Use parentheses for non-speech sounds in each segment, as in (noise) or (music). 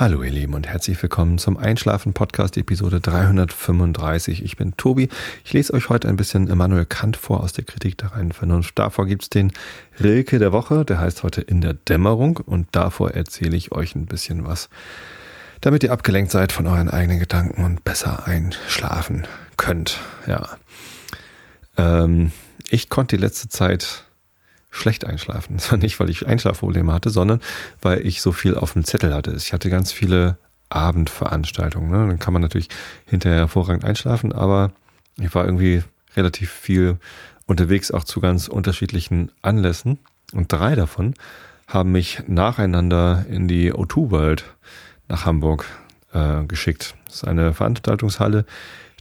Hallo ihr Lieben und herzlich willkommen zum Einschlafen Podcast Episode 335. Ich bin Tobi. Ich lese euch heute ein bisschen Immanuel Kant vor aus der Kritik der reinen Vernunft. Davor gibt es den Rilke der Woche, der heißt heute In der Dämmerung und davor erzähle ich euch ein bisschen was, damit ihr abgelenkt seid von euren eigenen Gedanken und besser einschlafen könnt. Ja. Ähm, ich konnte die letzte Zeit schlecht einschlafen. Das war nicht, weil ich Einschlafprobleme hatte, sondern weil ich so viel auf dem Zettel hatte. Ich hatte ganz viele Abendveranstaltungen. Ne? Dann kann man natürlich hinterher hervorragend einschlafen, aber ich war irgendwie relativ viel unterwegs, auch zu ganz unterschiedlichen Anlässen. Und drei davon haben mich nacheinander in die O2 World nach Hamburg äh, geschickt. Das ist eine Veranstaltungshalle,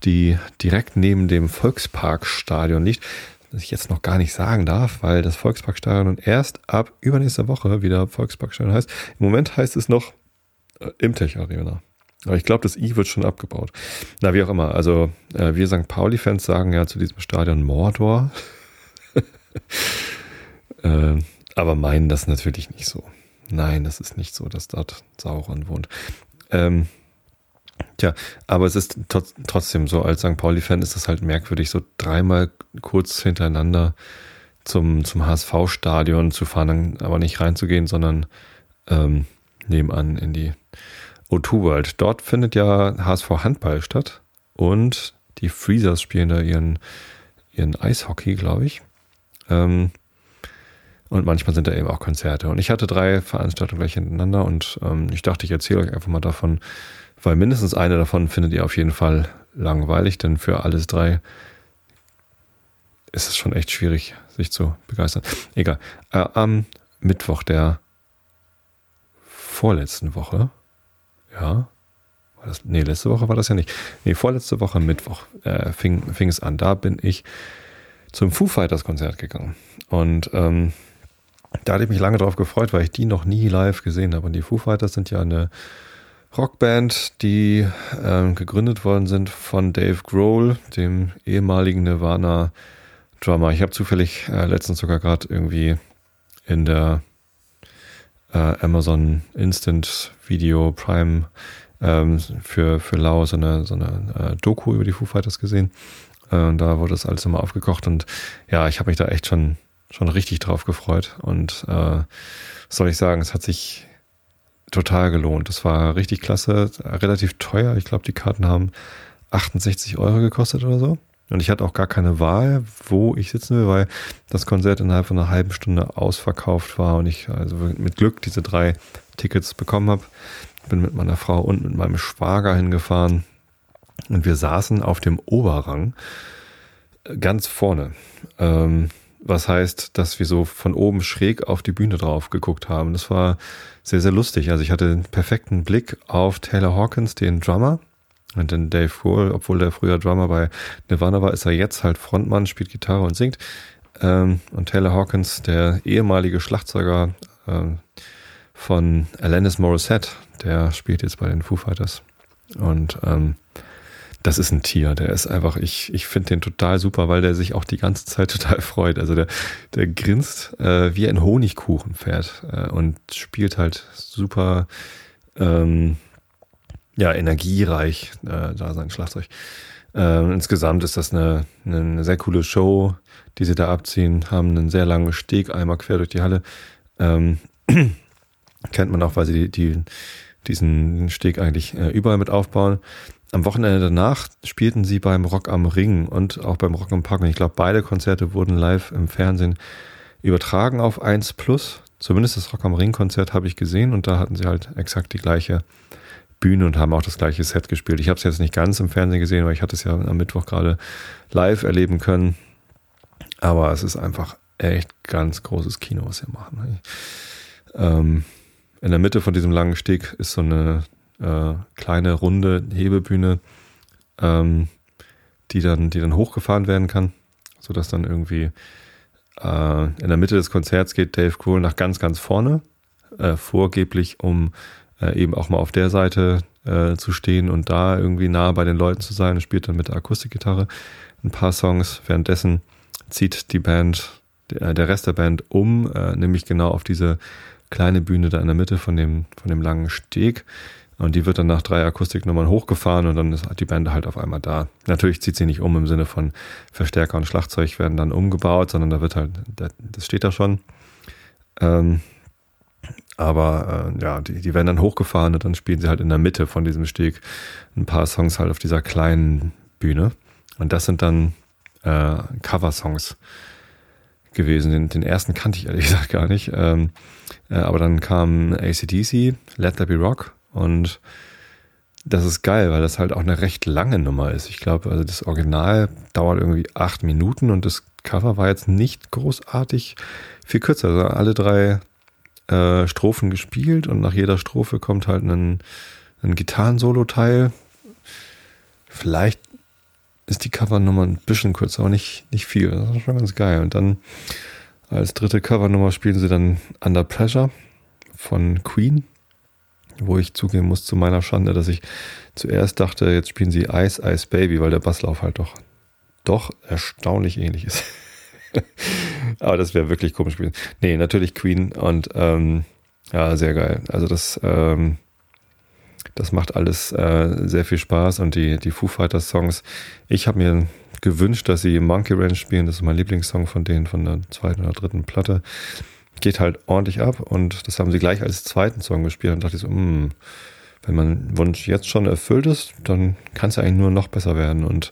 die direkt neben dem Volksparkstadion liegt das ich jetzt noch gar nicht sagen darf, weil das Volksparkstadion erst ab übernächster Woche wieder Volksparkstadion heißt. Im Moment heißt es noch äh, Imtech Arena. Aber ich glaube, das I wird schon abgebaut. Na, wie auch immer. Also, äh, wir St. Pauli-Fans sagen ja zu diesem Stadion Mordor. (laughs) äh, aber meinen das natürlich nicht so. Nein, das ist nicht so, dass dort Sauron wohnt. Ähm, Tja, aber es ist trotzdem so, als St. Pauli-Fan ist das halt merkwürdig, so dreimal kurz hintereinander zum, zum HSV-Stadion zu fahren, aber nicht reinzugehen, sondern ähm, nebenan in die O2 World. Dort findet ja HSV Handball statt und die Freezers spielen da ihren, ihren Eishockey, glaube ich. Ähm, und manchmal sind da eben auch Konzerte. Und ich hatte drei Veranstaltungen gleich hintereinander und ähm, ich dachte, ich erzähle euch einfach mal davon, weil mindestens eine davon findet ihr auf jeden Fall langweilig, denn für alles drei ist es schon echt schwierig, sich zu begeistern. Egal. Äh, am Mittwoch der vorletzten Woche, ja, war das, nee, letzte Woche war das ja nicht. Nee, vorletzte Woche Mittwoch äh, fing, fing es an. Da bin ich zum Foo Fighters Konzert gegangen. Und ähm, da hatte ich mich lange drauf gefreut, weil ich die noch nie live gesehen habe. Und die Foo Fighters sind ja eine Rockband, die äh, gegründet worden sind von Dave Grohl, dem ehemaligen Nirvana-Drummer. Ich habe zufällig äh, letztens sogar gerade irgendwie in der äh, Amazon Instant Video Prime ähm, für, für Lau so eine, so eine äh, Doku über die Foo Fighters gesehen. Äh, und da wurde das alles immer aufgekocht und ja, ich habe mich da echt schon, schon richtig drauf gefreut. Und äh, was soll ich sagen, es hat sich total gelohnt. Das war richtig klasse, relativ teuer. Ich glaube, die Karten haben 68 Euro gekostet oder so. Und ich hatte auch gar keine Wahl, wo ich sitzen will, weil das Konzert innerhalb von einer halben Stunde ausverkauft war und ich also mit Glück diese drei Tickets bekommen habe. Bin mit meiner Frau und mit meinem Schwager hingefahren und wir saßen auf dem Oberrang ganz vorne. Ähm, was heißt, dass wir so von oben schräg auf die Bühne drauf geguckt haben. Das war sehr, sehr lustig. Also ich hatte einen perfekten Blick auf Taylor Hawkins, den Drummer. Und den Dave Grohl, obwohl der früher Drummer bei Nirvana war, ist er jetzt halt Frontmann, spielt Gitarre und singt. Ähm, und Taylor Hawkins, der ehemalige Schlagzeuger ähm, von Alanis Morissette, der spielt jetzt bei den Foo Fighters. Und ähm, das ist ein Tier. Der ist einfach, ich, ich finde den total super, weil der sich auch die ganze Zeit (laughs) total freut. Also der, der grinst äh, wie ein Honigkuchenpferd äh, und spielt halt super ähm, ja, energiereich äh, da sein Schlagzeug. Äh, insgesamt ist das eine, eine sehr coole Show, die sie da abziehen, haben einen sehr langen Steg einmal quer durch die Halle. Ähm, (clears throat) kennt man auch, weil sie die, die, diesen Steg eigentlich äh, überall mit aufbauen am Wochenende danach spielten sie beim Rock am Ring und auch beim Rock am Park. Und ich glaube, beide Konzerte wurden live im Fernsehen übertragen auf 1 Plus. Zumindest das Rock am Ring Konzert habe ich gesehen und da hatten sie halt exakt die gleiche Bühne und haben auch das gleiche Set gespielt. Ich habe es jetzt nicht ganz im Fernsehen gesehen, weil ich hatte es ja am Mittwoch gerade live erleben können. Aber es ist einfach echt ganz großes Kino, was sie machen. Ähm, in der Mitte von diesem langen Steg ist so eine äh, kleine runde Hebebühne, ähm, die dann, die dann hochgefahren werden kann, so dass dann irgendwie äh, in der Mitte des Konzerts geht Dave Grohl nach ganz, ganz vorne, äh, vorgeblich, um äh, eben auch mal auf der Seite äh, zu stehen und da irgendwie nah bei den Leuten zu sein. Er spielt dann mit der Akustikgitarre ein paar Songs. Währenddessen zieht die Band, der, der Rest der Band um, äh, nämlich genau auf diese kleine Bühne da in der Mitte von dem, von dem langen Steg Und die wird dann nach drei Akustiknummern hochgefahren und dann ist die Band halt auf einmal da. Natürlich zieht sie nicht um im Sinne von Verstärker und Schlagzeug werden dann umgebaut, sondern da wird halt, das steht da schon. Ähm, aber äh, ja, die, die werden dann hochgefahren und dann spielen sie halt in der Mitte von diesem Steg ein paar Songs halt auf dieser kleinen Bühne. Und das sind dann äh, Cover-Songs gewesen. Den, den ersten kannte ich ehrlich (laughs) gesagt gar nicht. Ähm, äh, aber dann kam ACDC, Let There Be Rock und das ist geil, weil das halt auch eine recht lange Nummer ist. Ich glaube, also das Original dauert irgendwie acht Minuten und das Cover war jetzt nicht großartig viel kürzer. Also alle drei äh, Strophen gespielt und nach jeder Strophe kommt halt ein, ein Gitarrensolo-Teil. Vielleicht ist die Covernummer ein bisschen kürzer, aber nicht, nicht viel. Das ist schon ganz geil. Und dann als dritte Covernummer spielen sie dann Under Pressure von Queen wo ich zugeben muss zu meiner Schande, dass ich zuerst dachte, jetzt spielen sie Ice Ice Baby, weil der Basslauf halt doch, doch erstaunlich ähnlich ist. (laughs) Aber das wäre wirklich komisch gewesen. Nee, natürlich Queen und ähm, ja, sehr geil. Also das, ähm, das macht alles äh, sehr viel Spaß und die, die Foo Fighters Songs. Ich habe mir gewünscht, dass sie Monkey Ranch spielen. Das ist mein Lieblingssong von denen von der zweiten oder dritten Platte geht halt ordentlich ab und das haben sie gleich als zweiten Song gespielt und dachte ich so, mh, hm, wenn mein Wunsch jetzt schon erfüllt ist, dann kann es eigentlich nur noch besser werden und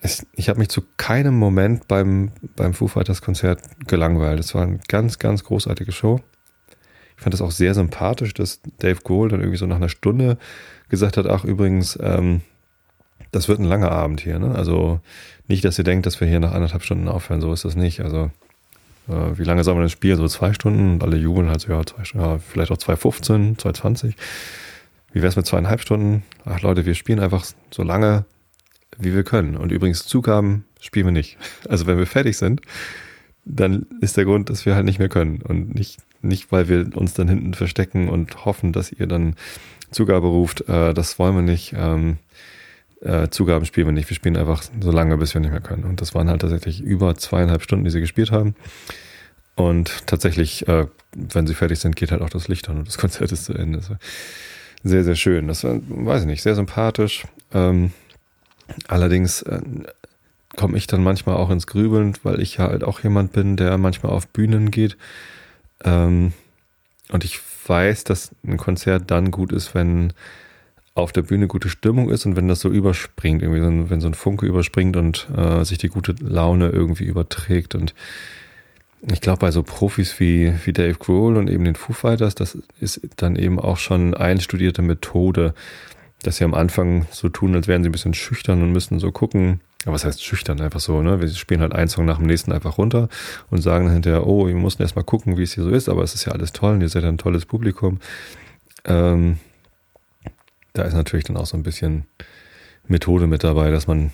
es, ich habe mich zu keinem Moment beim, beim Foo Fighters Konzert gelangweilt. Es war eine ganz, ganz großartige Show. Ich fand es auch sehr sympathisch, dass Dave Grohl dann irgendwie so nach einer Stunde gesagt hat, ach übrigens, ähm, das wird ein langer Abend hier. Ne? Also nicht, dass ihr denkt, dass wir hier nach anderthalb Stunden aufhören, so ist das nicht. Also wie lange soll man das Spiel? So zwei Stunden und alle jubeln halt so, ja, zwei, ja vielleicht auch 2,15, 2,20. Wie wäre es mit zweieinhalb Stunden? Ach Leute, wir spielen einfach so lange, wie wir können. Und übrigens Zugaben spielen wir nicht. (laughs) Also wenn wir fertig sind, dann ist der Grund, dass wir halt nicht mehr können. Und nicht, nicht weil wir uns dann hinten verstecken und hoffen, dass ihr dann Zugabe ruft. Äh, das wollen wir nicht. Ähm, äh, Zugaben spielen wir nicht. Wir spielen einfach so lange, bis wir nicht mehr können. Und das waren halt tatsächlich über zweieinhalb Stunden, die sie gespielt haben. Und tatsächlich, äh, wenn sie fertig sind, geht halt auch das Licht an und das (laughs) Konzert ist zu Ende. Das war sehr, sehr schön. Das war, weiß ich nicht, sehr sympathisch. Ähm, allerdings äh, komme ich dann manchmal auch ins Grübeln, weil ich halt auch jemand bin, der manchmal auf Bühnen geht. Ähm, und ich weiß, dass ein Konzert dann gut ist, wenn auf der Bühne gute Stimmung ist und wenn das so überspringt, irgendwie so, wenn so ein Funke überspringt und äh, sich die gute Laune irgendwie überträgt. Und ich glaube, bei so Profis wie, wie Dave Grohl und eben den Foo Fighters, das ist dann eben auch schon einstudierte Methode, dass sie am Anfang so tun, als wären sie ein bisschen schüchtern und müssen so gucken. Aber was heißt schüchtern? Einfach so, ne? Wir spielen halt einen Song nach dem nächsten einfach runter und sagen dann hinterher, oh, wir mussten erstmal gucken, wie es hier so ist, aber es ist ja alles toll und ihr seid ja ein tolles Publikum. Ähm, da ist natürlich dann auch so ein bisschen Methode mit dabei, dass man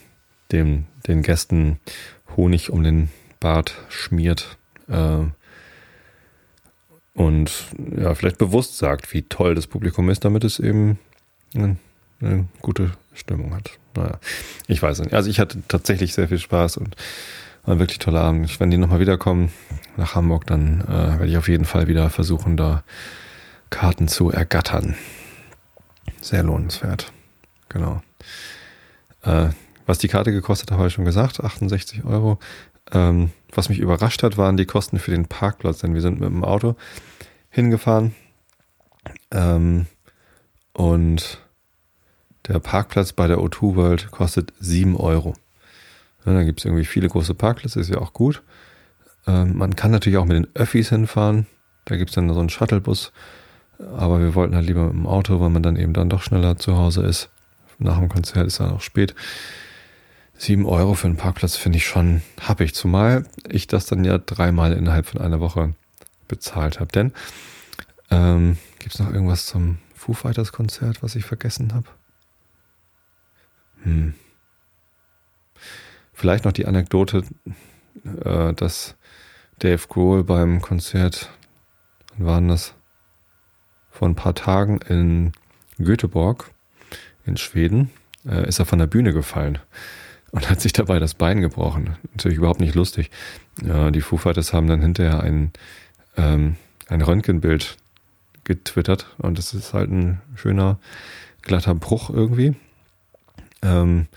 dem, den Gästen Honig um den Bart schmiert äh, und ja, vielleicht bewusst sagt, wie toll das Publikum ist, damit es eben eine, eine gute Stimmung hat. Naja, ich weiß nicht. Also ich hatte tatsächlich sehr viel Spaß und war ein wirklich toller Abend. Wenn die nochmal wiederkommen nach Hamburg, dann äh, werde ich auf jeden Fall wieder versuchen, da Karten zu ergattern sehr lohnenswert. Genau. Äh, was die Karte gekostet hat, habe ich schon gesagt, 68 Euro. Ähm, was mich überrascht hat, waren die Kosten für den Parkplatz, denn wir sind mit dem Auto hingefahren ähm, und der Parkplatz bei der O2 World kostet 7 Euro. Ja, da gibt es irgendwie viele große Parkplätze, ist ja auch gut. Ähm, man kann natürlich auch mit den Öffis hinfahren. Da gibt es dann so einen Shuttlebus aber wir wollten halt lieber mit dem Auto, weil man dann eben dann doch schneller zu Hause ist. Nach dem Konzert ist dann auch spät. Sieben Euro für einen Parkplatz finde ich schon happig, zumal ich das dann ja dreimal innerhalb von einer Woche bezahlt habe. Denn ähm, gibt es noch irgendwas zum Foo Fighters Konzert, was ich vergessen habe? Hm. Vielleicht noch die Anekdote, äh, dass Dave Grohl beim Konzert, wann waren das? Vor ein paar Tagen in Göteborg in Schweden äh, ist er von der Bühne gefallen und hat sich dabei das Bein gebrochen. Natürlich überhaupt nicht lustig. Ja, die Foo Fighters haben dann hinterher ein, ähm, ein Röntgenbild getwittert und das ist halt ein schöner, glatter Bruch irgendwie. Ähm,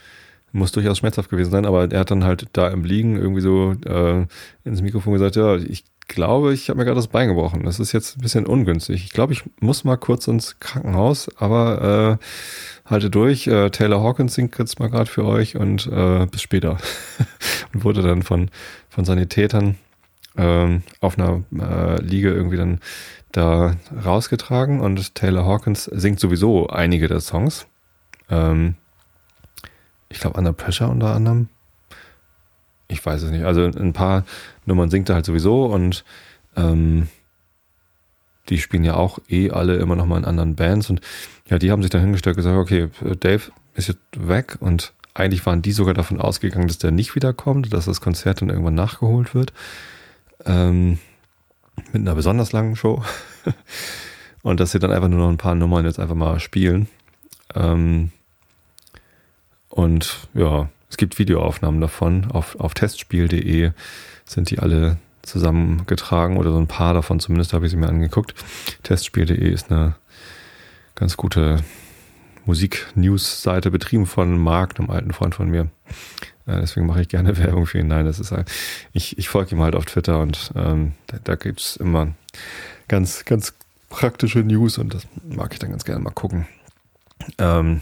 muss durchaus schmerzhaft gewesen sein, aber er hat dann halt da im Liegen irgendwie so äh, ins Mikrofon gesagt, ja, ich glaube, ich habe mir gerade das Bein gebrochen. Das ist jetzt ein bisschen ungünstig. Ich glaube, ich muss mal kurz ins Krankenhaus, aber äh, halte durch. Äh, Taylor Hawkins singt jetzt mal gerade für euch und äh, bis später. (laughs) und wurde dann von, von Sanitätern äh, auf einer äh, Liege irgendwie dann da rausgetragen und Taylor Hawkins singt sowieso einige der Songs. Ähm, ich glaube, Under Pressure unter anderem. Ich weiß es nicht. Also ein paar Nummern singt er halt sowieso und ähm, die spielen ja auch eh alle immer noch mal in anderen Bands und ja, die haben sich dann hingestellt und gesagt, okay, Dave ist jetzt weg und eigentlich waren die sogar davon ausgegangen, dass der nicht wiederkommt, dass das Konzert dann irgendwann nachgeholt wird. Ähm, mit einer besonders langen Show. (laughs) und dass sie dann einfach nur noch ein paar Nummern jetzt einfach mal spielen. Ähm, und ja, es gibt Videoaufnahmen davon. Auf, auf testspiel.de sind die alle zusammengetragen oder so ein paar davon zumindest habe ich sie mir angeguckt. Testspiel.de ist eine ganz gute Musik-News-Seite, betrieben von Marc, einem alten Freund von mir. Äh, deswegen mache ich gerne (laughs) Werbung für ihn. Nein, das ist halt, ich, ich folge ihm halt auf Twitter und ähm, da, da gibt es immer ganz, ganz praktische News und das mag ich dann ganz gerne mal gucken. Ähm,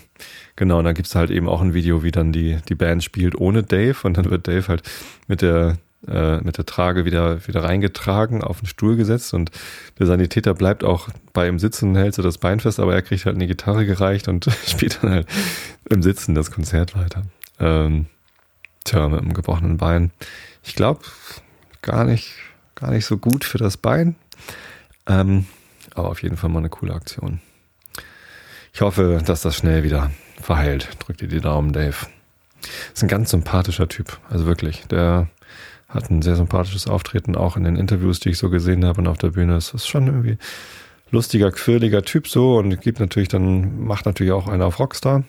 genau, und dann gibt es halt eben auch ein Video, wie dann die, die Band spielt ohne Dave und dann wird Dave halt mit der äh, mit der Trage wieder, wieder reingetragen, auf den Stuhl gesetzt und der Sanitäter bleibt auch bei ihm sitzen, hält so das Bein fest, aber er kriegt halt eine Gitarre gereicht und (laughs) spielt dann halt im Sitzen das Konzert weiter. Ähm, tja, mit einem gebrochenen Bein. Ich glaube, gar nicht, gar nicht so gut für das Bein. Ähm, aber auf jeden Fall mal eine coole Aktion. Ich hoffe, dass das schnell wieder verheilt. Drück dir die Daumen, Dave. Ist ein ganz sympathischer Typ. Also wirklich. Der hat ein sehr sympathisches Auftreten, auch in den Interviews, die ich so gesehen habe und auf der Bühne. Es ist schon irgendwie lustiger, quirliger Typ so und gibt natürlich dann, macht natürlich auch einer auf Rockstar.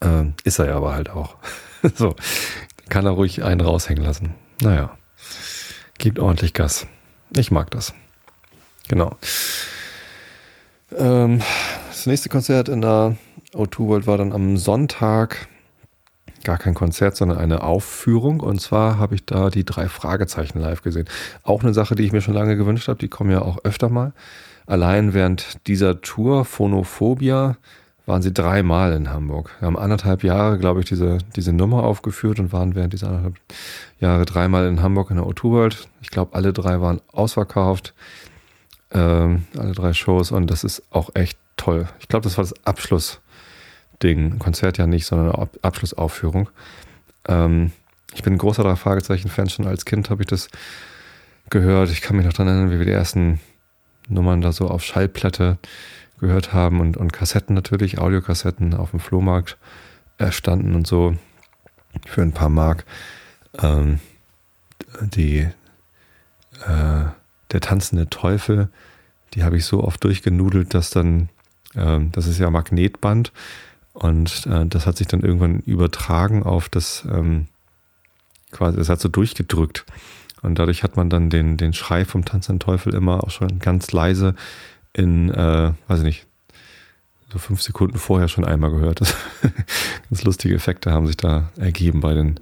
Äh, ist er ja aber halt auch. (laughs) so, kann er ruhig einen raushängen lassen. Naja, gibt ordentlich Gas. Ich mag das. Genau. Ähm, das nächste Konzert in der O2 World war dann am Sonntag gar kein Konzert, sondern eine Aufführung. Und zwar habe ich da die drei Fragezeichen live gesehen. Auch eine Sache, die ich mir schon lange gewünscht habe. Die kommen ja auch öfter mal. Allein während dieser Tour Phonophobia waren sie dreimal in Hamburg. Wir haben anderthalb Jahre, glaube ich, diese, diese Nummer aufgeführt und waren während dieser anderthalb Jahre dreimal in Hamburg in der O2 World. Ich glaube, alle drei waren ausverkauft. Ähm, alle drei Shows und das ist auch echt toll. Ich glaube, das war das Abschluss Ding. Konzert ja nicht, sondern Ab Abschlussaufführung. Ähm, ich bin ein großer Fragezeichen-Fan. Schon als Kind habe ich das gehört. Ich kann mich noch daran erinnern, wie wir die ersten Nummern da so auf Schallplatte gehört haben und, und Kassetten natürlich, Audiokassetten auf dem Flohmarkt erstanden und so für ein paar Mark. Ähm, die äh, der tanzende Teufel, die habe ich so oft durchgenudelt, dass dann, ähm, das ist ja Magnetband, und äh, das hat sich dann irgendwann übertragen auf das, ähm, quasi, es hat so durchgedrückt. Und dadurch hat man dann den, den Schrei vom tanzenden Teufel immer auch schon ganz leise in, äh, weiß ich nicht, so fünf Sekunden vorher schon einmal gehört. (laughs) ganz lustige Effekte haben sich da ergeben bei den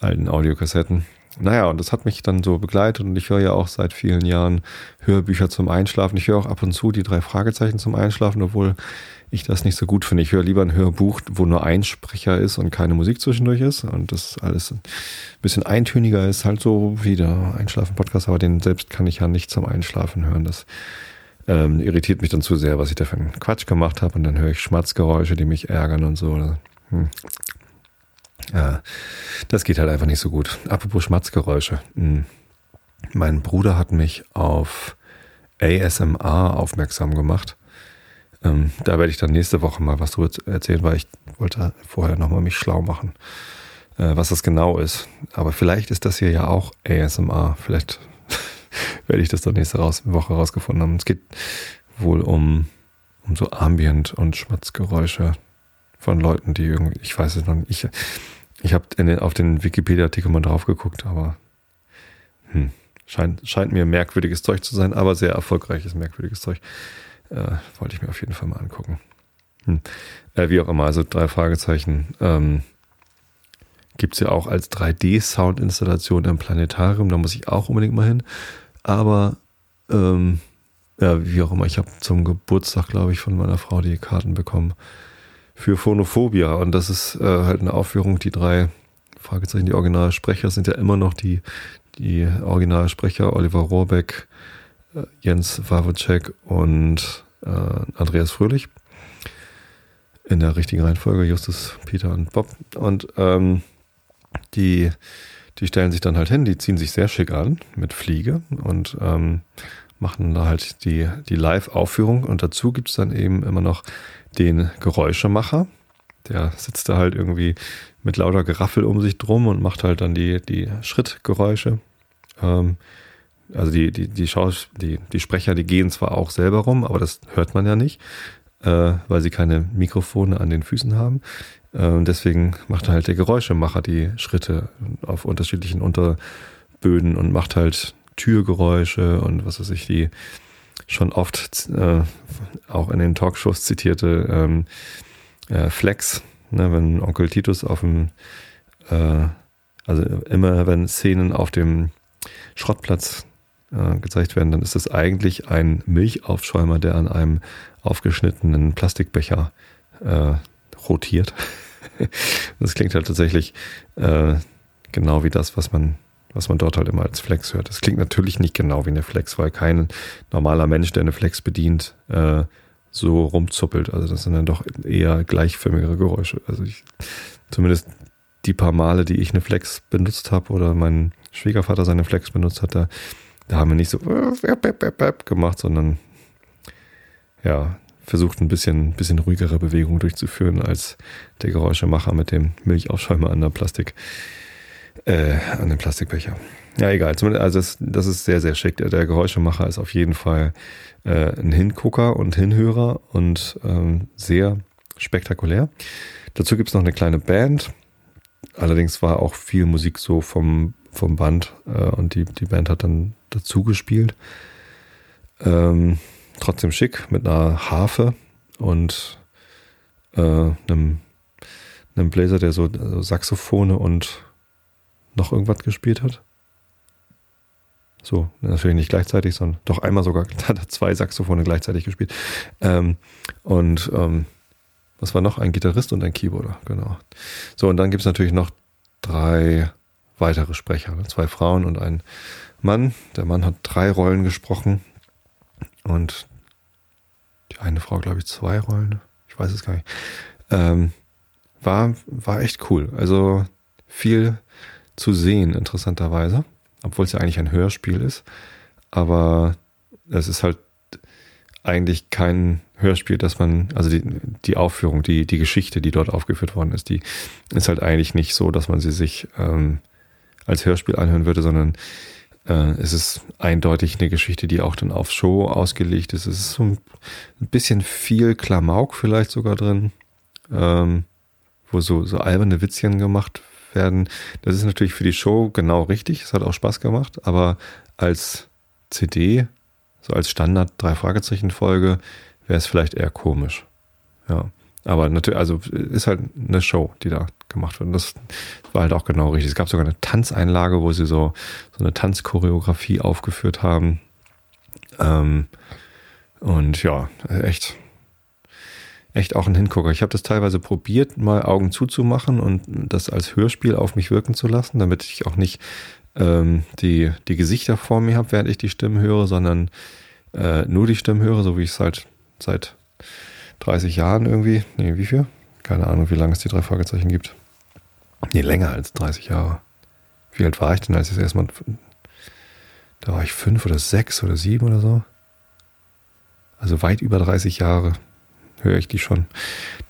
alten Audiokassetten. Naja, und das hat mich dann so begleitet und ich höre ja auch seit vielen Jahren Hörbücher zum Einschlafen. Ich höre auch ab und zu die drei Fragezeichen zum Einschlafen, obwohl ich das nicht so gut finde. Ich höre lieber ein Hörbuch, wo nur ein Sprecher ist und keine Musik zwischendurch ist und das alles ein bisschen eintöniger ist, halt so wie der Einschlafen-Podcast, aber den selbst kann ich ja nicht zum Einschlafen hören. Das ähm, irritiert mich dann zu sehr, was ich da für einen Quatsch gemacht habe und dann höre ich Schmatzgeräusche, die mich ärgern und so. Hm. Ja, das geht halt einfach nicht so gut. Apropos Schmatzgeräusche. Hm. Mein Bruder hat mich auf ASMR aufmerksam gemacht. Ähm, da werde ich dann nächste Woche mal was drüber erzählen, weil ich wollte vorher nochmal mich schlau machen, äh, was das genau ist. Aber vielleicht ist das hier ja auch ASMR. Vielleicht (laughs) werde ich das dann nächste raus, Woche rausgefunden haben. Es geht wohl um, um so Ambient- und Schmatzgeräusche von Leuten, die irgendwie, ich weiß es noch nicht. Ich, ich habe auf den Wikipedia-Artikel mal drauf geguckt, aber hm, scheint, scheint mir merkwürdiges Zeug zu sein, aber sehr erfolgreiches, merkwürdiges Zeug. Äh, wollte ich mir auf jeden Fall mal angucken. Hm. Äh, wie auch immer, also drei Fragezeichen. Ähm, Gibt es ja auch als 3D-Soundinstallation im Planetarium, da muss ich auch unbedingt mal hin. Aber ähm, ja, wie auch immer, ich habe zum Geburtstag, glaube ich, von meiner Frau die Karten bekommen für Phonophobia. Und das ist äh, halt eine Aufführung, die drei Fragezeichen, die Originalsprecher sind ja immer noch die, die Originalsprecher Oliver Rohrbeck, äh, Jens Wawacek und äh, Andreas Fröhlich. In der richtigen Reihenfolge, Justus, Peter und Bob. Und ähm, die, die stellen sich dann halt hin, die ziehen sich sehr schick an mit Fliege und ähm, machen da halt die, die Live-Aufführung. Und dazu gibt es dann eben immer noch den Geräuschemacher. Der sitzt da halt irgendwie mit lauter Geraffel um sich drum und macht halt dann die, die Schrittgeräusche. Ähm, also die, die, die, Schaus die, die Sprecher, die gehen zwar auch selber rum, aber das hört man ja nicht, äh, weil sie keine Mikrofone an den Füßen haben. Äh, deswegen macht halt der Geräuschemacher die Schritte auf unterschiedlichen Unterböden und macht halt Türgeräusche und was weiß ich, die schon oft äh, auch in den Talkshows zitierte ähm, äh, Flex, ne, wenn Onkel Titus auf dem, äh, also immer wenn Szenen auf dem Schrottplatz äh, gezeigt werden, dann ist das eigentlich ein Milchaufschäumer, der an einem aufgeschnittenen Plastikbecher äh, rotiert. (laughs) das klingt halt tatsächlich äh, genau wie das, was man was man dort halt immer als Flex hört. Das klingt natürlich nicht genau wie eine Flex, weil kein normaler Mensch, der eine Flex bedient, äh, so rumzuppelt. Also das sind dann doch eher gleichförmigere Geräusche. Also ich, zumindest die paar Male, die ich eine Flex benutzt habe oder mein Schwiegervater seine Flex benutzt hat, da, da haben wir nicht so gemacht, sondern ja, versucht ein bisschen, bisschen ruhigere Bewegung durchzuführen als der Geräuschemacher mit dem Milchaufschäumer an der Plastik, äh, an dem Plastikbecher. Ja, egal. Also das, das ist sehr, sehr schick. Der Geräuschemacher ist auf jeden Fall äh, ein Hingucker und Hinhörer und ähm, sehr spektakulär. Dazu gibt es noch eine kleine Band. Allerdings war auch viel Musik so vom, vom Band äh, und die, die Band hat dann dazu gespielt. Ähm, trotzdem schick mit einer Harfe und äh, einem, einem Blazer, der so also Saxophone und noch irgendwas gespielt hat. So, natürlich nicht gleichzeitig, sondern doch einmal sogar, (laughs) hat er zwei Saxophone gleichzeitig gespielt. Ähm, und ähm, was war noch? Ein Gitarrist und ein Keyboarder, genau. So, und dann gibt es natürlich noch drei weitere Sprecher, ne? zwei Frauen und ein Mann. Der Mann hat drei Rollen gesprochen und die eine Frau, glaube ich, zwei Rollen. Ich weiß es gar nicht. Ähm, war, war echt cool. Also viel zu sehen, interessanterweise obwohl es ja eigentlich ein Hörspiel ist. Aber es ist halt eigentlich kein Hörspiel, dass man, also die, die Aufführung, die, die Geschichte, die dort aufgeführt worden ist, die ist halt eigentlich nicht so, dass man sie sich ähm, als Hörspiel anhören würde, sondern äh, es ist eindeutig eine Geschichte, die auch dann auf Show ausgelegt ist. Es ist so ein, bisschen viel Klamauk vielleicht sogar drin, ähm, wo so, so alberne Witzchen gemacht werden. Das ist natürlich für die Show genau richtig. Es hat auch Spaß gemacht, aber als CD, so als Standard drei Fragezeichen Folge, wäre es vielleicht eher komisch. Ja. Aber natürlich, also ist halt eine Show, die da gemacht wird. Und das war halt auch genau richtig. Es gab sogar eine Tanzeinlage, wo sie so, so eine Tanzchoreografie aufgeführt haben. Ähm, und ja, echt echt auch ein Hingucker. Ich habe das teilweise probiert, mal Augen zuzumachen und das als Hörspiel auf mich wirken zu lassen, damit ich auch nicht ähm, die, die Gesichter vor mir habe, während ich die Stimmen höre, sondern äh, nur die Stimmen höre, so wie ich es halt seit 30 Jahren irgendwie. Nee, wie viel? Keine Ahnung, wie lange es die drei Fragezeichen gibt. Nee, länger als 30 Jahre. Wie alt war ich denn, als ich das erstmal. Da war ich fünf oder sechs oder sieben oder so. Also weit über 30 Jahre höre ich die schon.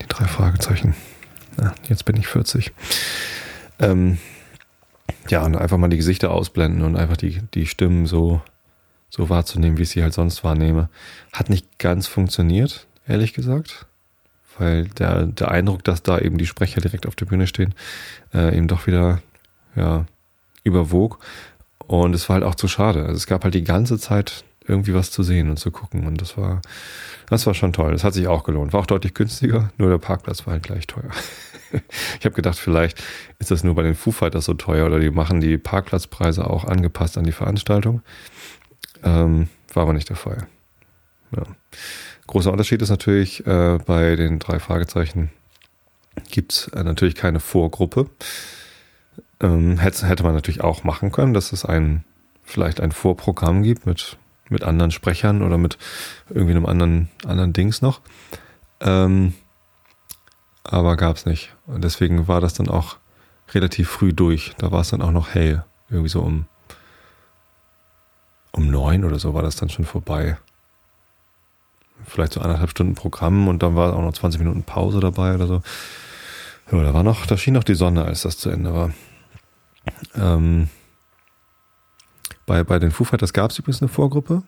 Die drei Fragezeichen. Ja, jetzt bin ich 40. Ähm, ja, und einfach mal die Gesichter ausblenden und einfach die, die Stimmen so, so wahrzunehmen, wie ich sie halt sonst wahrnehme. Hat nicht ganz funktioniert, ehrlich gesagt. Weil der, der Eindruck, dass da eben die Sprecher direkt auf der Bühne stehen, äh, eben doch wieder ja, überwog. Und es war halt auch zu schade. Also es gab halt die ganze Zeit irgendwie was zu sehen und zu gucken. Und das war, das war schon toll. Das hat sich auch gelohnt. War auch deutlich günstiger, nur der Parkplatz war halt gleich teuer. (laughs) ich habe gedacht, vielleicht ist das nur bei den Foo Fighters so teuer oder die machen die Parkplatzpreise auch angepasst an die Veranstaltung. Ähm, war aber nicht der Fall. Ja. Großer Unterschied ist natürlich äh, bei den drei Fragezeichen gibt es äh, natürlich keine Vorgruppe. Ähm, hätte, hätte man natürlich auch machen können, dass es ein vielleicht ein Vorprogramm gibt mit, mit anderen Sprechern oder mit irgendwie einem anderen, anderen Dings noch. Ähm, aber gab es nicht. Und deswegen war das dann auch relativ früh durch. Da war es dann auch noch hell. Irgendwie so um, um neun oder so war das dann schon vorbei. Vielleicht so anderthalb Stunden Programm und dann war auch noch 20 Minuten Pause dabei oder so. Ja, da war noch, da schien noch die Sonne, als das zu Ende war. Ähm, bei, bei den Foo Fighters gab es übrigens eine Vorgruppe.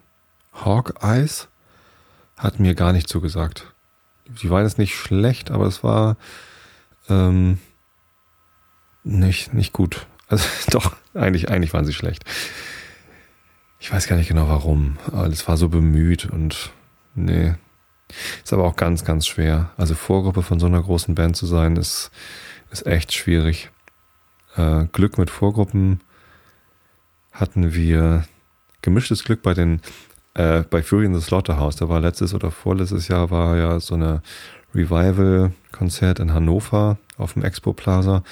Hawk Eyes hat mir gar nicht zugesagt. Die war jetzt nicht schlecht, aber es war ähm, nicht, nicht gut. Also (laughs) doch, eigentlich, eigentlich waren sie schlecht. Ich weiß gar nicht genau warum, aber es war so bemüht und nee. Ist aber auch ganz, ganz schwer. Also Vorgruppe von so einer großen Band zu sein, ist, ist echt schwierig. Äh, Glück mit Vorgruppen hatten wir gemischtes Glück bei den äh, bei Fury in the Slaughterhouse. Da war letztes oder vorletztes Jahr war ja so eine Revival-Konzert in Hannover auf dem Expo Plaza.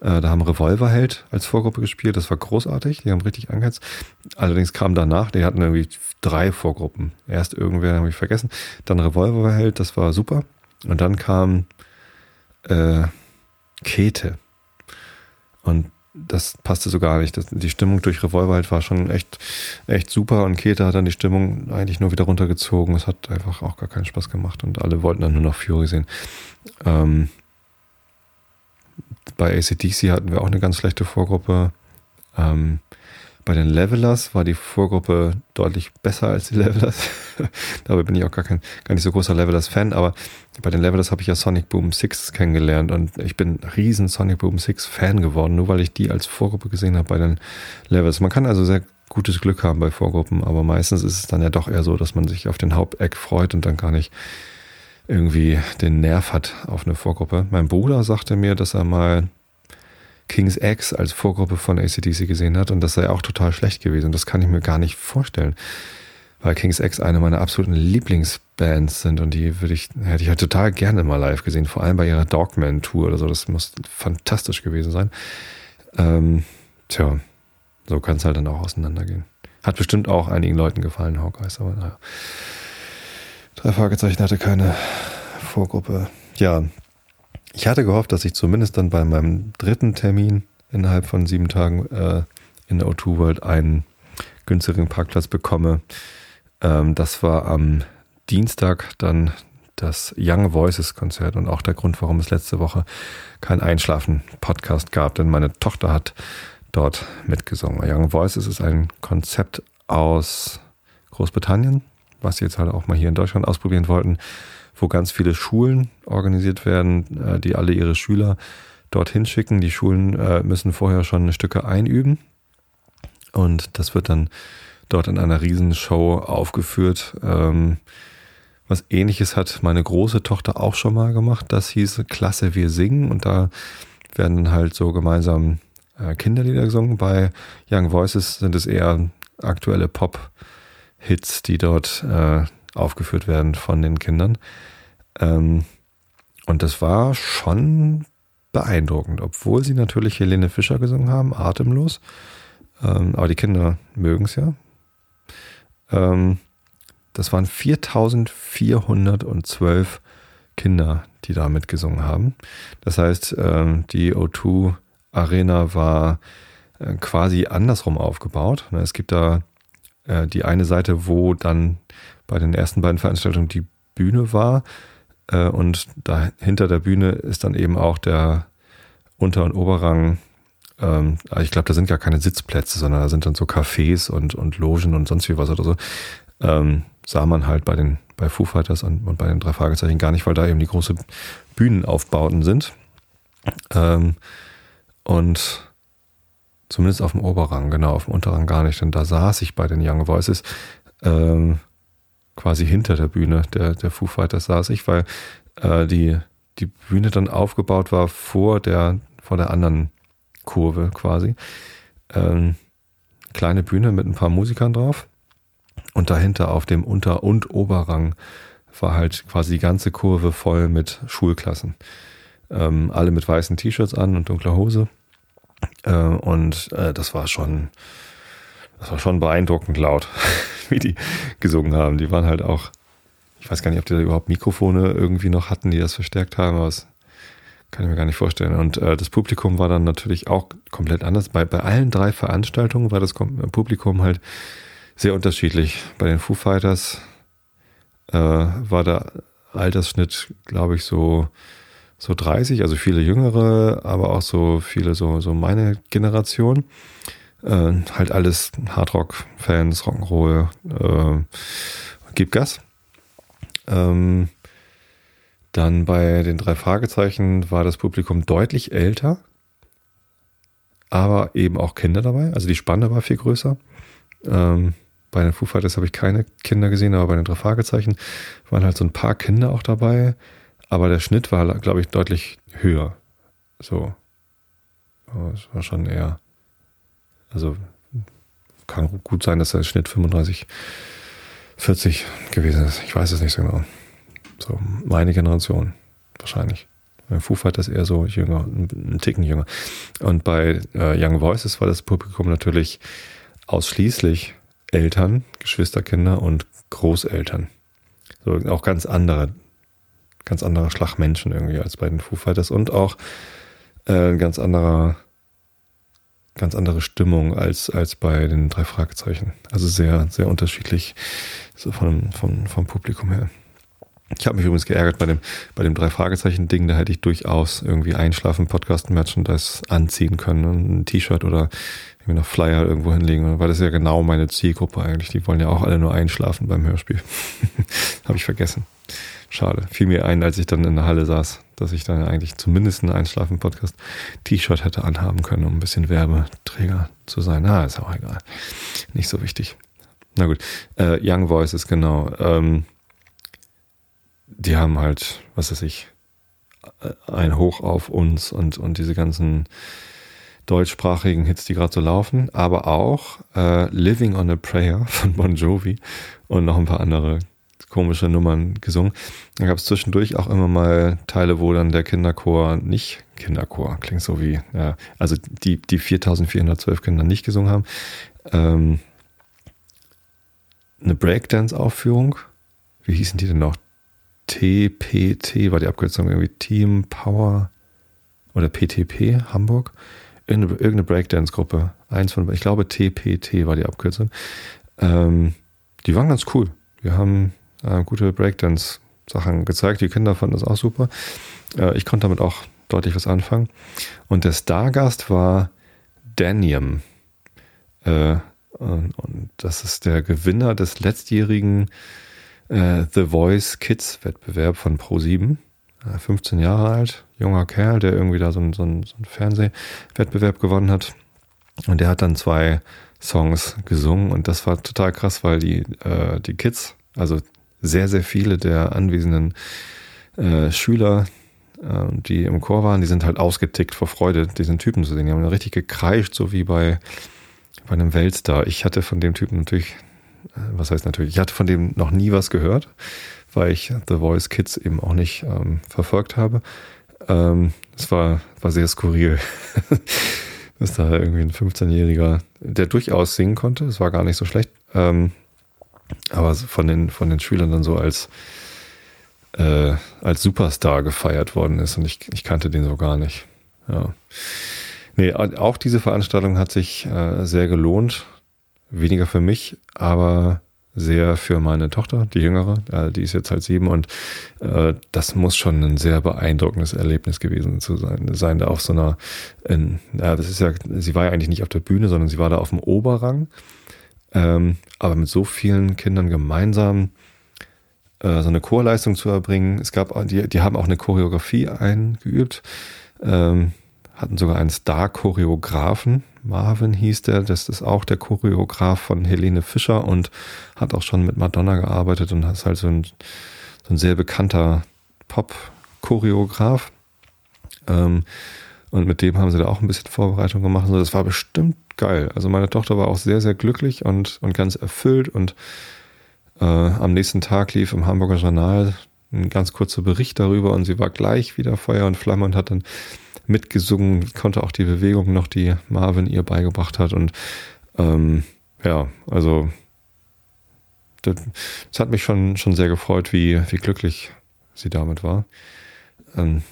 Äh, da haben Revolverheld als Vorgruppe gespielt. Das war großartig. Die haben richtig angeheizt. Allerdings kam danach, die hatten irgendwie drei Vorgruppen. Erst irgendwer, habe ich vergessen. Dann Revolverheld, das war super. Und dann kam äh, Kete. Und das passte so gar nicht. Das, die Stimmung durch Revolverheld war schon echt, echt super und Kete hat dann die Stimmung eigentlich nur wieder runtergezogen. Es hat einfach auch gar keinen Spaß gemacht und alle wollten dann nur noch Fury sehen. Ähm, bei ACDC hatten wir auch eine ganz schlechte Vorgruppe. Ähm, bei den Levelers war die Vorgruppe deutlich besser als die Levelers. (laughs) Dabei bin ich auch gar, kein, gar nicht so großer Levelers-Fan, aber bei den Levelers habe ich ja Sonic Boom 6 kennengelernt und ich bin riesen Sonic Boom 6 Fan geworden, nur weil ich die als Vorgruppe gesehen habe bei den Levelers. Man kann also sehr gutes Glück haben bei Vorgruppen, aber meistens ist es dann ja doch ehr so, dass man sich auf den Haupteck freut und dann gar nicht irgendwie den Nerv hat auf eine Vorgruppe. Mein Bruder sagte mir, dass er mal King's X als Vorgruppe von ACDC gesehen hat und das sei auch total schlecht gewesen. Das kann ich mir gar nicht vorstellen. Weil King's X eine meiner absoluten Lieblingsbands sind und die würde ich, hätte ich halt total gerne mal live gesehen, vor allem bei ihrer Dogman-Tour oder so. Das muss fantastisch gewesen sein. Ähm, tja, so kann es halt dann auch auseinandergehen. Hat bestimmt auch einigen Leuten gefallen, Hawkeyes, aber naja. Drei Fragezeichen hatte keine Vorgruppe. Ja, ich hatte gehofft, dass ich zumindest dann bei meinem dritten Termin innerhalb von sieben Tagen äh, in der O2 World einen günstigeren Parkplatz bekomme. Ähm, das war am Dienstag dann das Young Voices Konzert und auch der Grund, warum es letzte Woche kein Einschlafen-Podcast gab, denn meine Tochter hat dort mitgesungen. Young Voices ist ein Konzept aus Großbritannien, was sie jetzt halt auch mal hier in Deutschland ausprobieren wollten, wo ganz viele Schulen organisiert werden, äh, die alle ihre Schüler dorthin schicken. Die Schulen äh, müssen vorher schon Stücke einüben und das wird dann dort in einer Riesenshow aufgeführt. Ähm, was ähnliches hat meine große Tochter auch schon mal gemacht. Das hieß Klasse, wir singen und da werden halt so gemeinsam äh, Kinderlieder gesungen. Bei Young Voices sind es eher aktuelle Pop- Hits, die dort äh, aufgeführt werden von den Kindern. Ähm, und das war schon beeindruckend, obwohl sie natürlich Helene Fischer gesungen haben, atemlos. Ähm, aber die Kinder mögen es ja. Ähm, das waren 4412 Kinder, die da mitgesungen haben. Das heißt, ähm, die O2 Arena war äh, quasi andersrum aufgebaut. Es gibt da äh, die eine Seite, wo dann bei den ersten beiden Veranstaltungen die Bühne war. Äh, und da hinter der Bühne ist dann eben auch der Unter- und Oberrang. Ähm, ich glaube, da sind gar keine Sitzplätze, sondern da sind dann so Cafés und, und Logen und sonst wie was oder so. Ähm, sah man halt bei den bei Foo Fighters und, und bei den drei Fragezeichen gar nicht, weil da eben die große Bühnenaufbauten sind. Ähm, und Zumindest auf dem Oberrang, genau, auf dem Unterrang gar nicht, denn da saß ich bei den Young Voices ähm, quasi hinter der Bühne der, der Foo Fighters saß ich, weil äh, die, die Bühne dann aufgebaut war vor der, vor der anderen Kurve quasi. Ähm, kleine Bühne mit ein paar Musikern drauf und dahinter auf dem Unter- und Oberrang war halt quasi die ganze Kurve voll mit Schulklassen. Ähm, alle mit weißen T-Shirts an und dunkler Hose äh, und äh, das war schon, das war schon beeindruckend laut, (laughs) (laughs) wie die gesungen haben. Die waren halt auch, ich weiß gar nicht, ob die da überhaupt Mikrofone irgendwie noch hatten, die das verstärkt haben, aber das kann ich mir gar nicht vorstellen. Und äh, das Publikum war dann natürlich auch komplett anders. Bei, bei allen drei Veranstaltungen war das Publikum halt sehr unterschiedlich. Bei den Foo Fighters äh, war der Altersschnitt, glaube ich, so so 30, also viele Jüngere, aber auch so viele so, so meine Generation. Äh, halt alles Hardrock-Fans, Rock'n'Roll, äh, gib Gas. Ähm, dann bei den drei Fragezeichen war das Publikum deutlich älter, aber eben auch Kinder dabei. Also die Spanne war viel größer. Ähm, bei den Foo Fighters habe ich keine Kinder gesehen, aber bei den drei Fragezeichen waren halt so ein paar Kinder auch dabei. Aber der Schnitt war, glaube ich, deutlich höher. So. Es war schon eher. Also kann gut sein, dass der Schnitt 35, 40 gewesen ist. Ich weiß es nicht so genau. So, meine Generation. Wahrscheinlich. Bei Foo Fighters eher so jünger, ein Ticken jünger. Und bei äh, Young Voices war das Publikum natürlich ausschließlich Eltern, Geschwisterkinder und Großeltern. So auch ganz andere ganz anderer Schlag Menschen irgendwie als bei den Foo Fighters und auch äh, ganz anderer, ganz andere Stimmung als, als bei den drei Fragezeichen. Also sehr, sehr unterschiedlich so vom, vom, vom Publikum her. Ich habe mich übrigens geärgert bei dem, bei dem drei Fragezeichen Ding, da hätte ich durchaus irgendwie einschlafen, Podcast, Merchandise anziehen können, ein T-Shirt oder irgendwie noch Flyer irgendwo hinlegen, weil das ist ja genau meine Zielgruppe eigentlich. Die wollen ja auch alle nur einschlafen beim Hörspiel. (laughs) habe ich vergessen. Schade. Fiel mir ein, als ich dann in der Halle saß, dass ich dann eigentlich zumindest einen Einschlafen-Podcast T-Shirt hätte anhaben können, um ein bisschen Werbeträger zu sein. Na, ist auch egal. Nicht so wichtig. Na gut. Äh, Young Voices, genau. Ähm, die haben halt, was weiß ich, äh, ein Hoch auf uns und, und diese ganzen deutschsprachigen Hits, die gerade so laufen, aber auch äh, Living on a Prayer (laughs) von Bon Jovi und noch ein paar andere komische Nummern gesungen. Dann gab es zwischendurch auch immer mal Teile, wo dann der Kinderchor nicht Kinderchor, klingt so wie, ja, also die, die 4412 Kinder nicht gesungen haben. Ähm, eine Breakdance-Aufführung, wie hießen die denn noch? TPT war die Abkürzung irgendwie Team Power oder PTP Hamburg. Irgendeine, irgendeine Breakdance-Gruppe. Eins von, ich glaube TPT war die Abkürzung. Ähm, die waren ganz cool. Wir haben äh, gute Breakdance-Sachen gezeigt. Die Kinder fanden das auch super. Äh, ich konnte damit auch deutlich was anfangen. Und der Stargast war Danium. Äh, und, und, das ist der Gewinner des letztjährigen äh, The Voice Kids Wettbewerb von Pro7. 15 Jahre alt, junger Kerl, der irgendwie da so einen, so so einen Fernsehwettbewerb gewonnen hat. Und der hat dann zwei Songs gesungen und das war total krass, weil die, äh, die Kids, also sehr, sehr viele der anwesenden äh, Schüler, äh, die im Chor waren, die sind halt ausgetickt vor Freude, diesen Typen zu sehen. Die haben richtig gekreischt, so wie bei, bei einem Weltstar. Ich hatte von dem Typen natürlich, äh, was heißt natürlich, ich hatte von dem noch nie was gehört, weil ich The Voice Kids eben auch nicht ähm, verfolgt habe. Ähm, es war, war sehr skurril. (laughs) dass da irgendwie ein 15-Jähriger, der durchaus singen konnte, es war gar nicht so schlecht, ähm, aber von den, von den Schülern dann so als, äh, als Superstar gefeiert worden ist und ich, ich kannte den so gar nicht. Ja. Nee, auch diese Veranstaltung hat sich äh, sehr gelohnt. Weniger für mich, aber sehr für meine Tochter, die jüngere, äh, die ist jetzt halt sieben und äh, das muss schon ein sehr beeindruckendes Erlebnis gewesen zu sein, sein da auf so einer, in, ja, das ist ja, sie war ja eigentlich nicht auf der Bühne, sondern sie war da auf dem Oberrang ähm, aber mit so vielen Kindern gemeinsam äh, so eine Chorleistung zu erbringen. Es gab, die, die haben auch eine Choreografie eingeübt. Ähm, hatten sogar einen Star-Choreografen. Marvin hieß der, das ist auch der Choreograf von Helene Fischer und hat auch schon mit Madonna gearbeitet und ist halt so ein, so ein sehr bekannter Pop-Choreograf. Ähm, und mit dem haben sie da auch ein bisschen Vorbereitung gemacht. Also das war bestimmt geil. Also meine Tochter war auch sehr, sehr glücklich und, und ganz erfüllt. Und äh, am nächsten Tag lief im Hamburger Journal ein ganz kurzer Bericht darüber und sie war gleich wieder Feuer und Flamme und hat dann mitgesungen, konnte auch die Bewegung noch, die Marvin ihr beigebracht hat. Und ähm, ja, also das, hat mich schon, schon sehr gefreut, wie, wie glücklich sie damit war. Ähm,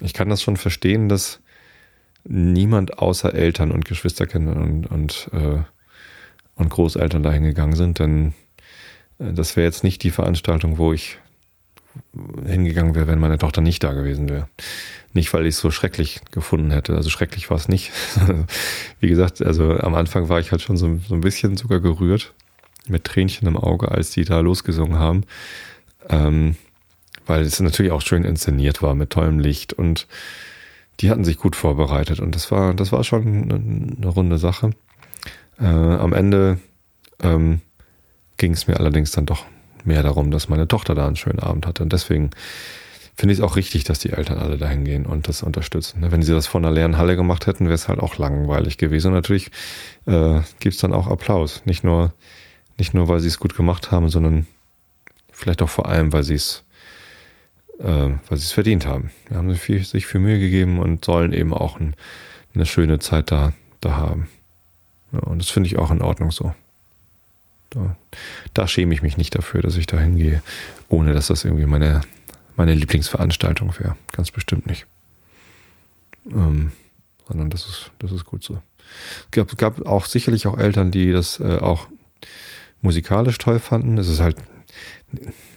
ich kann das schon verstehen, dass niemand außer Eltern und Geschwisterkinder und, und, äh, und Großeltern dahin gegangen sind, denn äh, das wäre jetzt nicht die Veranstaltung, wo ich hingegangen wäre, wenn meine Tochter nicht da gewesen wäre. Nicht, weil ich es so schrecklich gefunden hätte. Also schrecklich war es nicht. (laughs) Wie gesagt, also am Anfang war ich halt schon so, so ein bisschen sogar gerührt, mit Tränchen im Auge, als die da losgesungen haben. Ähm, weil es natürlich auch schön inszeniert war mit tollem Licht und die hatten sich gut vorbereitet und das war, das war schon eine, runde Sache. Äh, am Ende ähm, ging es mir allerdings dann doch mehr darum, dass meine Tochter da einen schönen Abend hatte und deswegen finde ich es auch richtig, dass die Eltern alle dahin gehen und das unterstützen. Ne, wenn sie das vor einer leeren Halle gemacht hätten, wäre es halt auch langweilig gewesen. Und natürlich äh, gibt es dann auch Applaus. Nicht nur, nicht nur, weil sie es gut gemacht haben, sondern vielleicht auch vor allem, weil sie es äh, weil sie es verdient haben. Wir haben sich viel, sich viel Mühe gegeben und sollen eben auch ein, eine schöne Zeit da, da haben. Ja, und das finde ich auch in Ordnung so. Da, da schäme ich mich nicht dafür, dass ich da hingehe, ohne dass das irgendwie meine, meine Lieblingsveranstaltung wäre. Ganz bestimmt nicht. Ähm, sondern das ist, das ist gut so. Es gab, gab auch sicherlich auch Eltern, die das äh, auch musikalisch toll fanden. Es ist halt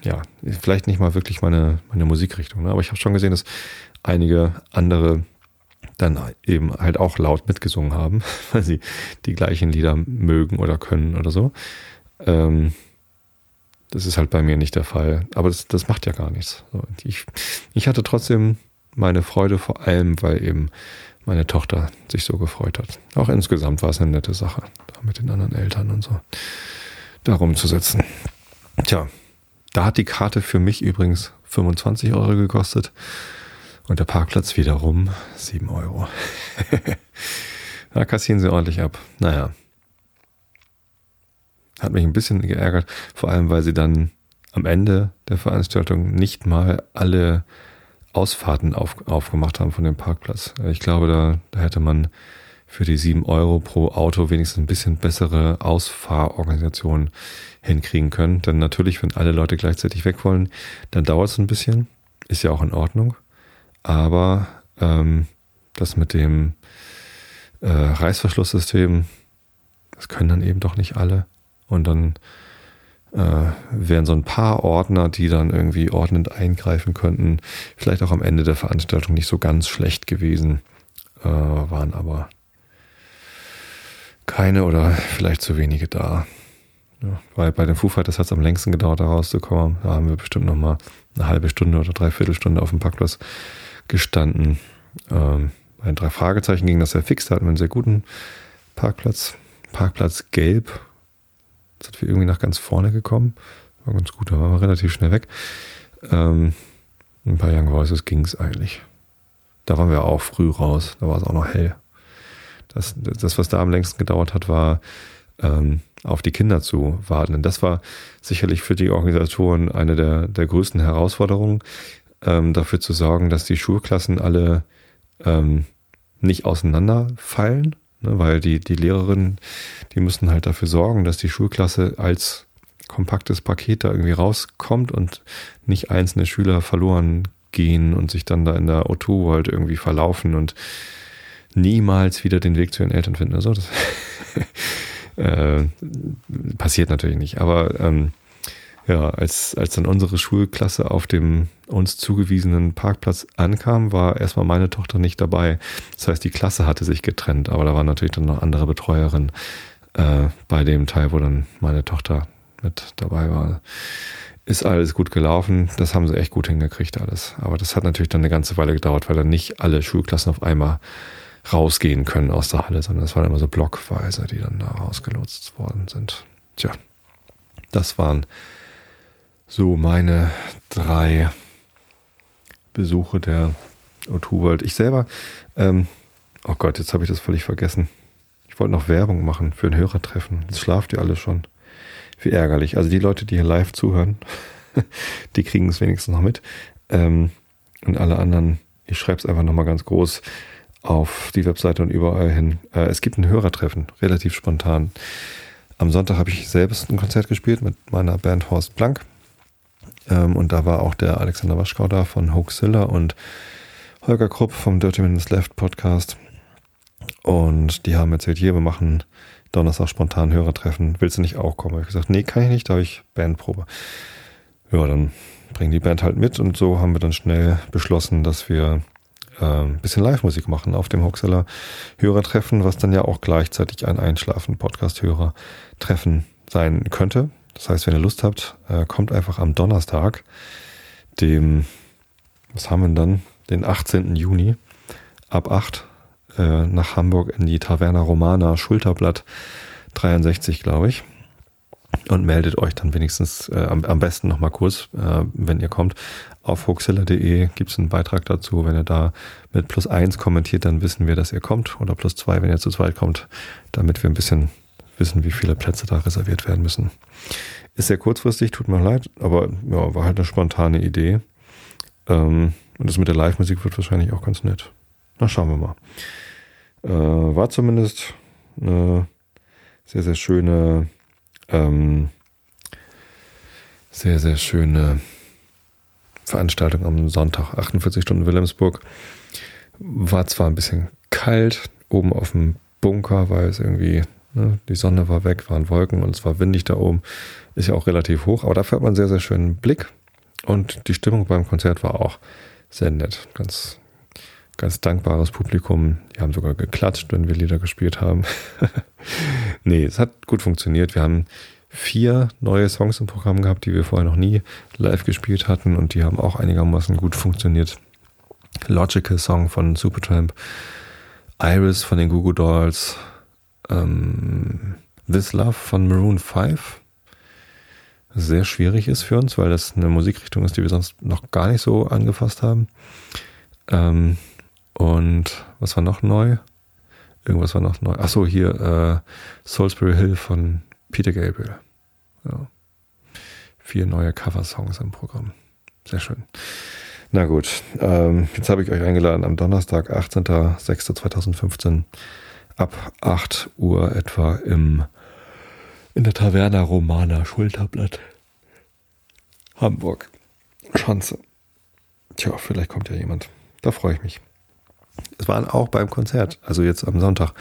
ja, vielleicht nicht mal wirklich meine, meine Musikrichtung, ne? aber ich habe schon gesehen, dass einige andere dann eben halt auch laut mitgesungen haben, (laughs) weil sie die gleichen Lieder mögen oder können oder so. Ähm, das ist halt bei mir nicht der Fall. Aber das, das macht ja gar nichts. Ich, ich hatte trotzdem meine Freude vor allem, weil eben meine Tochter sich so gefreut hat. Auch insgesamt war es eine nette Sache, da mit den anderen Eltern und so da rumzusitzen. Tja, da hat die Karte für mich übrigens 25 Euro gekostet und der Parkplatz wiederum 7 Euro. (laughs) da kassieren sie ordentlich ab. Naja. Hat mich ein bisschen geärgert, vor allem weil sie dann am Ende der Veranstaltung nicht mal alle Ausfahrten auf, aufgemacht haben von dem Parkplatz. Ich glaube, da, da hätte man für die 7 Euro pro Auto wenigstens ein bisschen bessere Ausfahrorganisation hinkriegen können. Denn natürlich, wenn alle Leute gleichzeitig weg wollen, dann dauert es ein bisschen. Ist ja auch in Ordnung. Aber ähm, das mit dem äh, Reißverschlusssystem, das können dann eben doch nicht alle. Und dann äh, wären so ein paar Ordner, die dann irgendwie ordnend eingreifen könnten, vielleicht auch am Ende der Veranstaltung nicht so ganz schlecht gewesen, äh, waren aber keine oder vielleicht zu wenige da. Ja, weil bei den Foo Fighters hat es am längsten gedauert, da rauszukommen. Da haben wir bestimmt noch mal eine halbe Stunde oder dreiviertel Stunde auf dem Parkplatz gestanden. Ähm, bei den drei Fragezeichen ging das sehr fix. Da hatten wir einen sehr guten Parkplatz. Parkplatz gelb. Da sind wir irgendwie nach ganz vorne gekommen. War ganz gut, da waren wir relativ schnell weg. Ähm, ein paar Young Voices ging es eigentlich. Da waren wir auch früh raus. Da war es auch noch hell. Das, das, was da am längsten gedauert hat, war ähm, auf die Kinder zu warten. Und das war sicherlich für die Organisatoren eine der, der größten Herausforderungen, ähm, dafür zu sorgen, dass die Schulklassen alle ähm, nicht auseinanderfallen, ne, weil die, die Lehrerinnen, die müssen halt dafür sorgen, dass die Schulklasse als kompaktes Paket da irgendwie rauskommt und nicht einzelne Schüler verloren gehen und sich dann da in der O2 halt irgendwie verlaufen und niemals wieder den Weg zu ihren Eltern finden. Also das (laughs) äh, passiert natürlich nicht. Aber ähm, ja, als, als dann unsere Schulklasse auf dem uns zugewiesenen Parkplatz ankam, war erstmal meine Tochter nicht dabei. Das heißt, die Klasse hatte sich getrennt, aber da waren natürlich dann noch andere Betreuerinnen äh, bei dem Teil, wo dann meine Tochter mit dabei war. Ist alles gut gelaufen. Das haben sie echt gut hingekriegt alles. Aber das hat natürlich dann eine ganze Weile gedauert, weil dann nicht alle Schulklassen auf einmal rausgehen können aus der Halle, sondern es waren immer so blockweise, die dann da rausgelotst worden sind. Tja, das waren so meine drei Besuche der O2 World. Ich selber, ähm, oh Gott, jetzt habe ich das völlig vergessen. Ich wollte noch Werbung machen für ein Hörertreffen. Jetzt schlaft ihr alle schon. Wie ärgerlich. Also die Leute, die hier live zuhören, (laughs) die kriegen es wenigstens noch mit. Ähm, und alle anderen, ich schreibe es einfach nochmal ganz groß auf die Webseite und überall hin. Äh, es gibt ein Hörertreffen, relativ spontan. Am Sonntag habe ich selbst ein Konzert gespielt mit meiner Band Horst Blank. Ähm, und da war auch der Alexander Waschkau da von Hoaxilla und Holger Krupp vom Dirty Minutes Left Podcast. Und die haben erzählt, hier, wir machen Donnerstag spontan Hörertreffen. Willst du nicht auch kommen? Ich habe gesagt, nee, kann ich nicht, da habe ich Bandprobe. Ja, dann bringen die Band halt mit und so haben wir dann schnell beschlossen, dass wir ein bisschen Live-Musik machen auf dem Hoaxilla Hörertreffen, was dann ja auch gleichzeitig ein Einschlafen-Podcast-Hörertreffen sein könnte. Das heißt, wenn ihr Lust habt, äh, kommt einfach am Donnerstag, dem, was haben wir dann? Den 18. Juni ab 8 äh, nach Hamburg in die Taverna Romana Schulterblatt 63, glaube ich. Und meldet euch dann wenigstens äh, am, am besten nochmal kurz, äh, wenn ihr kommt. Auf hoaxilla.de gibt es einen Beitrag dazu. Wenn ihr da mit plus eins kommentiert, dann wissen wir, dass ihr kommt. Oder plus zwei, wenn ihr zu zweit kommt, damit wir ein bisschen wissen, wie viele Plätze da reserviert werden müssen. Ist sehr kurzfristig, tut mir leid, aber ja, war halt eine spontane Idee. Ähm, und das mit der Live-Musik wird wahrscheinlich auch ganz nett. Na, schauen wir mal. Äh, war zumindest eine sehr, sehr schöne, ähm, sehr, sehr schöne Veranstaltung am Sonntag, 48 Stunden Wilhelmsburg. War zwar ein bisschen kalt, oben auf dem Bunker, weil es irgendwie, ne, die Sonne war weg, waren Wolken und es war windig da oben. Ist ja auch relativ hoch, aber dafür hat man einen sehr, sehr schönen Blick. Und die Stimmung beim Konzert war auch sehr nett. Ganz, ganz dankbares Publikum. Die haben sogar geklatscht, wenn wir Lieder gespielt haben. (laughs) nee, es hat gut funktioniert. Wir haben vier neue Songs im Programm gehabt, die wir vorher noch nie live gespielt hatten und die haben auch einigermaßen gut funktioniert. Logical Song von Supertramp, Iris von den Google Dolls, ähm, This Love von Maroon 5. Sehr schwierig ist für uns, weil das eine Musikrichtung ist, die wir sonst noch gar nicht so angefasst haben. Ähm, und was war noch neu? Irgendwas war noch neu. Achso, hier äh, Salisbury Hill von Peter Gabriel. Ja. Vier neue Cover-Songs im Programm. Sehr schön. Na gut, ähm, jetzt habe ich euch eingeladen am Donnerstag, 18.06.2015 ab 8 Uhr etwa im, in der Taverna Romana Schulterblatt. Hamburg. Schanze. Tja, vielleicht kommt ja jemand. Da freue ich mich. Es waren auch beim Konzert, also jetzt am Sonntag,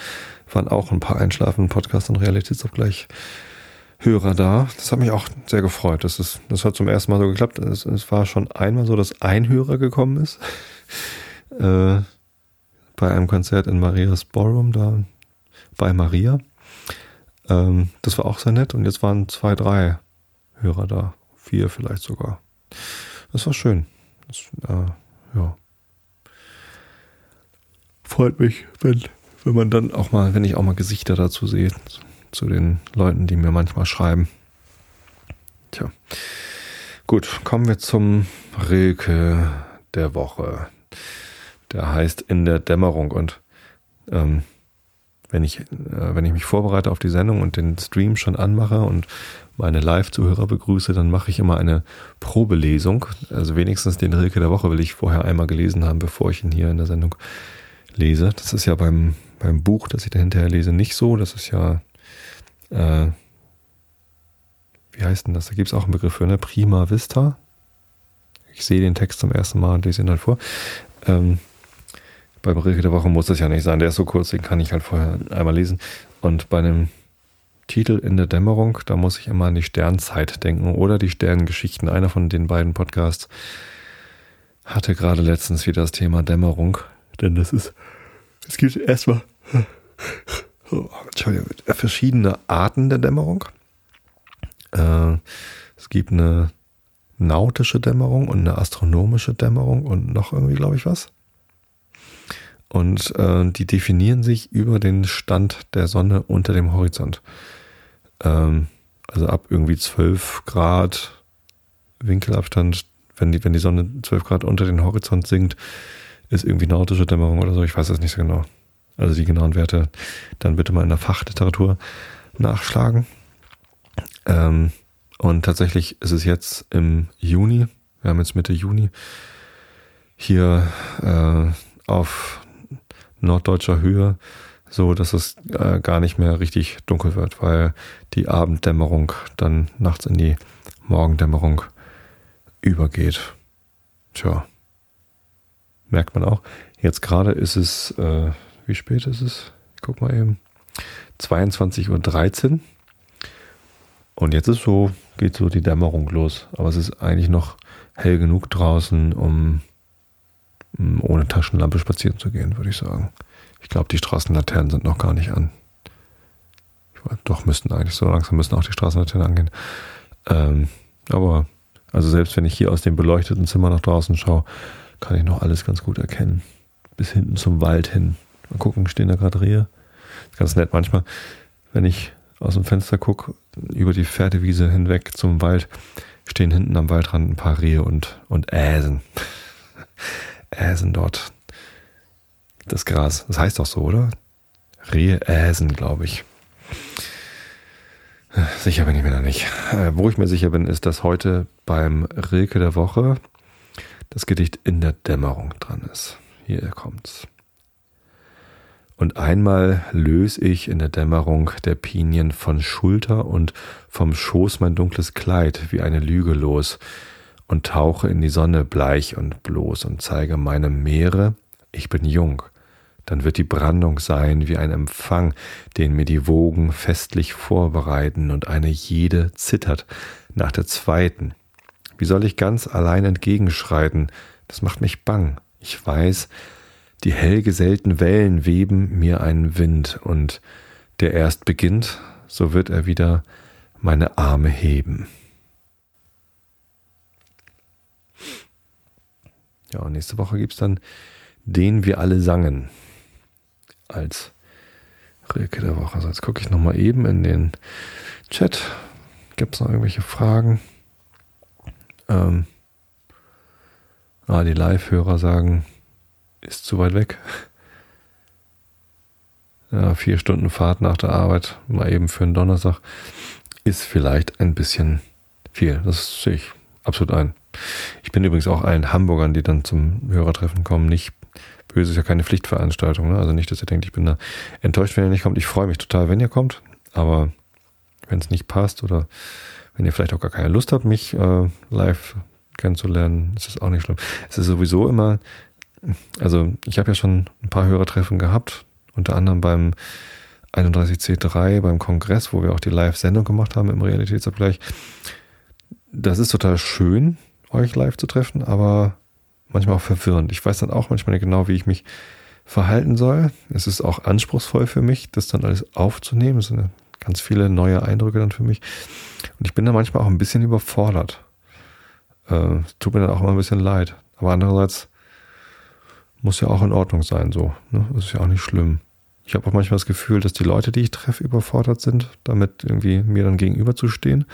waren auch ein paar Einschlafen, Podcast und Realitätsaufgleich Hörer da. Das hat mich auch sehr gefreut. Das, ist, das hat zum ersten Mal so geklappt. Es, es war schon einmal so, dass ein Hörer gekommen ist. (laughs) äh, bei einem Konzert in Marias Ballroom, da bei Maria. Ähm, das war auch sehr nett. Und jetzt waren zwei, drei Hörer da. Vier vielleicht sogar. Das war schön. Das, äh, ja. Freut mich, wenn, wenn man dann auch mal, wenn ich auch mal Gesichter dazu sehe zu den Leuten, die mir manchmal schreiben. Tja. Gut, kommen wir zum Rilke der Woche. Der heißt In der Dämmerung und ähm, wenn ich, äh, wenn ich mich vorbereite auf die Sendung und den Stream schon anmache und meine Live-Zuhörer begrüße, dann mache ich immer eine Probelesung. Also wenigstens den Rilke der Woche will ich vorher einmal gelesen haben, bevor ich ihn hier in der Sendung lese. Das ist ja beim, beim Buch, das ich da hinterher lese, nicht so. Das ist ja äh, wie heißt denn das? Da gibt es auch einen Begriff für, ne? Prima Vista. Ich sehe den Text zum ersten Mal und lese ihn halt vor. Ähm, beim Rilke der Woche muss das ja nicht sein. Der ist so kurz, den kann ich halt vorher einmal lesen. Und bei einem Titel in der Dämmerung, da muss ich immer an die Sternzeit denken oder die Sternengeschichten. Einer von den beiden Podcasts hatte gerade letztens wieder das Thema Dämmerung. Denn das ist, es gibt erstmal Entschuldigung, verschiedene Arten der Dämmerung. Äh, es gibt eine nautische Dämmerung und eine astronomische Dämmerung und noch irgendwie, glaube ich, was. und äh, die definieren sich über den Stand der Sonne unter dem Horizont. Ähm, also ab irgendwie 12 Grad Winkelabstand, wenn die, wenn die Sonne 12 Grad unter den Horizont sinkt, ist irgendwie nordische Dämmerung oder so, ich weiß das nicht so genau. Also die genauen Werte, dann bitte mal in der Fachliteratur nachschlagen. Ähm, und tatsächlich ist es jetzt im Juni, wir haben jetzt Mitte Juni, hier äh, auf norddeutscher Höhe, so dass es äh, gar nicht mehr richtig dunkel wird, weil die Abenddämmerung dann nachts in die Morgendämmerung übergeht. Tja, merkt man auch. Jetzt gerade ist es, äh, wie spät ist es? Ich guck mal eben. 22.13 Uhr. Und jetzt ist so, geht so die Dämmerung los. Aber es ist eigentlich noch hell genug draußen, um, um ohne Taschenlampe spazieren zu gehen, würde ich sagen. Ich glaube, die Straßenlaternen sind noch gar nicht an. Weiß, doch, müssten eigentlich so langsam müssen auch die Straßenlaternen angehen. Ähm, aber, also selbst wenn ich hier aus dem beleuchteten Zimmer nach draußen schaue, kann ich noch alles ganz gut erkennen. Bis hinten zum Wald hin. Mal gucken, stehen da gerade Rehe. Ganz nett manchmal, wenn ich aus dem Fenster gucke, über die Pferdewiese hinweg zum Wald, stehen hinten am Waldrand ein paar Rehe und, und Äsen. (laughs) Äsen dort. Das Gras. Das heißt doch so, oder? Rehe Äsen, glaube ich. Sicher bin ich mir da nicht. Äh, wo ich mir sicher bin, ist, dass heute beim Rilke der Woche das Gedicht in der Dämmerung dran ist. Hier kommt's. Und einmal lös ich in der Dämmerung der Pinien von Schulter und vom Schoß mein dunkles Kleid wie eine Lüge los und tauche in die Sonne bleich und bloß und zeige meinem Meere, ich bin jung. Dann wird die Brandung sein wie ein Empfang, den mir die Wogen festlich vorbereiten und eine jede zittert nach der zweiten. Wie soll ich ganz allein entgegenschreiten? Das macht mich bang. Ich weiß, die hell gesellten Wellen weben mir einen Wind, und der erst beginnt, so wird er wieder meine Arme heben. Ja, und nächste Woche gibt es dann den wir alle sangen als Rilke der Woche. Also jetzt gucke ich nochmal eben in den Chat. Gibt es noch irgendwelche Fragen? Ähm, ah, die Live-Hörer sagen, ist zu weit weg. Ja, vier Stunden Fahrt nach der Arbeit, mal eben für einen Donnerstag, ist vielleicht ein bisschen viel. Das sehe ich absolut ein. Ich bin übrigens auch allen Hamburgern, die dann zum Hörertreffen kommen, nicht böse, ist ja keine Pflichtveranstaltung. Ne? Also nicht, dass ihr denkt, ich bin da enttäuscht, wenn ihr nicht kommt. Ich freue mich total, wenn ihr kommt, aber wenn es nicht passt oder wenn ihr vielleicht auch gar keine Lust habt, mich äh, live kennenzulernen, ist das auch nicht schlimm. Es ist sowieso immer, also ich habe ja schon ein paar Hörertreffen gehabt, unter anderem beim 31C3, beim Kongress, wo wir auch die Live-Sendung gemacht haben im Realitätsabgleich. Das ist total schön, euch live zu treffen, aber manchmal auch verwirrend. Ich weiß dann auch manchmal nicht genau, wie ich mich verhalten soll. Es ist auch anspruchsvoll für mich, das dann alles aufzunehmen. Es sind ganz viele neue Eindrücke dann für mich. Und ich bin da manchmal auch ein bisschen überfordert. Äh, tut mir dann auch immer ein bisschen leid. Aber andererseits muss ja auch in Ordnung sein, so. Ne? Das ist ja auch nicht schlimm. Ich habe auch manchmal das Gefühl, dass die Leute, die ich treffe, überfordert sind, damit irgendwie mir dann gegenüberzustehen,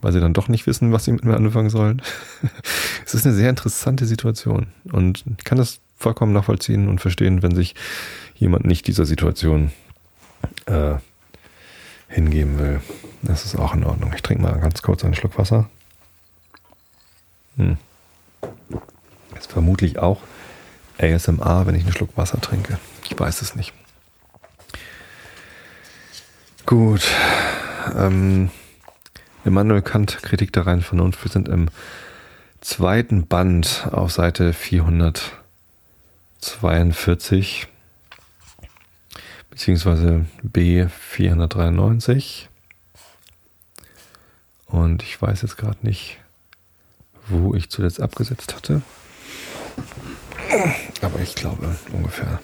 weil sie dann doch nicht wissen, was sie mit mir anfangen sollen. (laughs) es ist eine sehr interessante Situation und ich kann das vollkommen nachvollziehen und verstehen, wenn sich jemand nicht dieser Situation äh, hingeben will. Das ist auch in Ordnung. Ich trinke mal ganz kurz einen Schluck Wasser. Hm. Ist vermutlich auch ASMR, wenn ich einen Schluck Wasser trinke. Ich weiß es nicht. Gut. Ähm, Immanuel Kant, Kritik der reinen Vernunft. Wir sind im zweiten Band auf Seite 442 beziehungsweise B 493 und ich weiß jetzt gerade nicht, wo ich zuletzt abgesetzt hatte, aber ich glaube ungefähr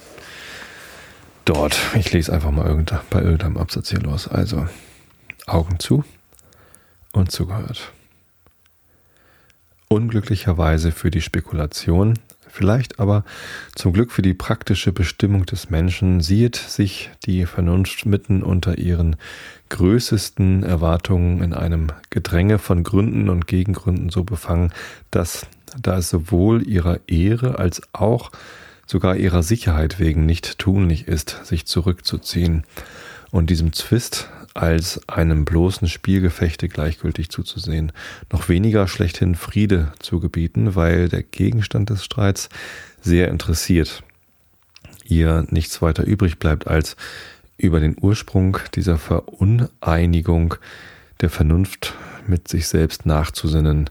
dort. Ich lese einfach mal bei irgendeinem Absatz hier los. Also Augen zu und zugehört. Unglücklicherweise für die Spekulation Vielleicht aber zum Glück für die praktische Bestimmung des Menschen sieht sich die Vernunft mitten unter ihren größesten Erwartungen in einem Gedränge von Gründen und Gegengründen so befangen, dass da es sowohl ihrer Ehre als auch sogar ihrer Sicherheit wegen nicht tunlich ist, sich zurückzuziehen. Und diesem Zwist als einem bloßen Spielgefechte gleichgültig zuzusehen, noch weniger schlechthin Friede zu gebieten, weil der Gegenstand des Streits sehr interessiert. Ihr nichts weiter übrig bleibt, als über den Ursprung dieser Veruneinigung der Vernunft mit sich selbst nachzusinnen,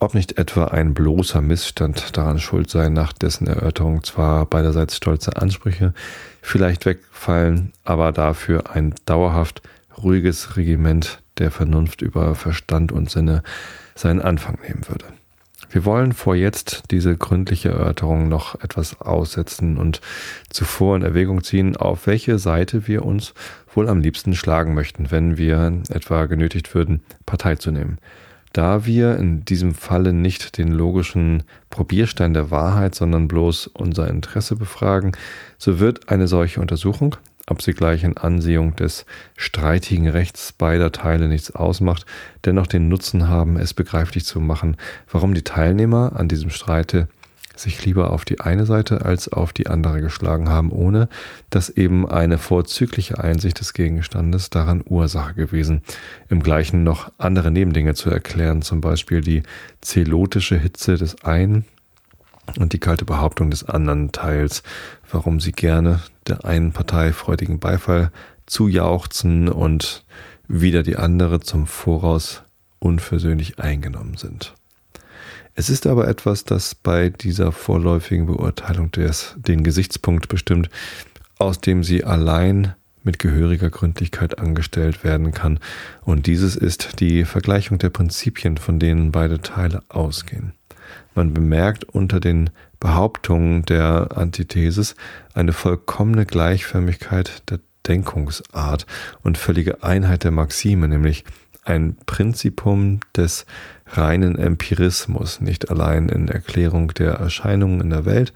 ob nicht etwa ein bloßer Missstand daran schuld sei, nach dessen Erörterung zwar beiderseits stolze Ansprüche vielleicht wegfallen, aber dafür ein dauerhaft ruhiges Regiment der Vernunft über Verstand und Sinne seinen Anfang nehmen würde. Wir wollen vor jetzt diese gründliche Erörterung noch etwas aussetzen und zuvor in Erwägung ziehen, auf welche Seite wir uns wohl am liebsten schlagen möchten, wenn wir etwa genötigt würden, Partei zu nehmen. Da wir in diesem Falle nicht den logischen Probierstein der Wahrheit, sondern bloß unser Interesse befragen, so wird eine solche Untersuchung, ob sie gleich in Ansehung des streitigen Rechts beider Teile nichts ausmacht, dennoch den Nutzen haben, es begreiflich zu machen, warum die Teilnehmer an diesem Streite sich lieber auf die eine Seite als auf die andere geschlagen haben, ohne dass eben eine vorzügliche Einsicht des Gegenstandes daran Ursache gewesen, im gleichen noch andere Nebendinge zu erklären, zum Beispiel die zelotische Hitze des einen und die kalte Behauptung des anderen Teils, warum sie gerne der einen Partei freudigen Beifall zujauchzen und wieder die andere zum Voraus unversöhnlich eingenommen sind. Es ist aber etwas, das bei dieser vorläufigen Beurteilung des, den Gesichtspunkt bestimmt, aus dem sie allein mit gehöriger Gründlichkeit angestellt werden kann, und dieses ist die Vergleichung der Prinzipien, von denen beide Teile ausgehen. Man bemerkt unter den Behauptungen der Antithesis eine vollkommene Gleichförmigkeit der Denkungsart und völlige Einheit der Maxime, nämlich ein Prinzipum des reinen Empirismus, nicht allein in Erklärung der Erscheinungen in der Welt,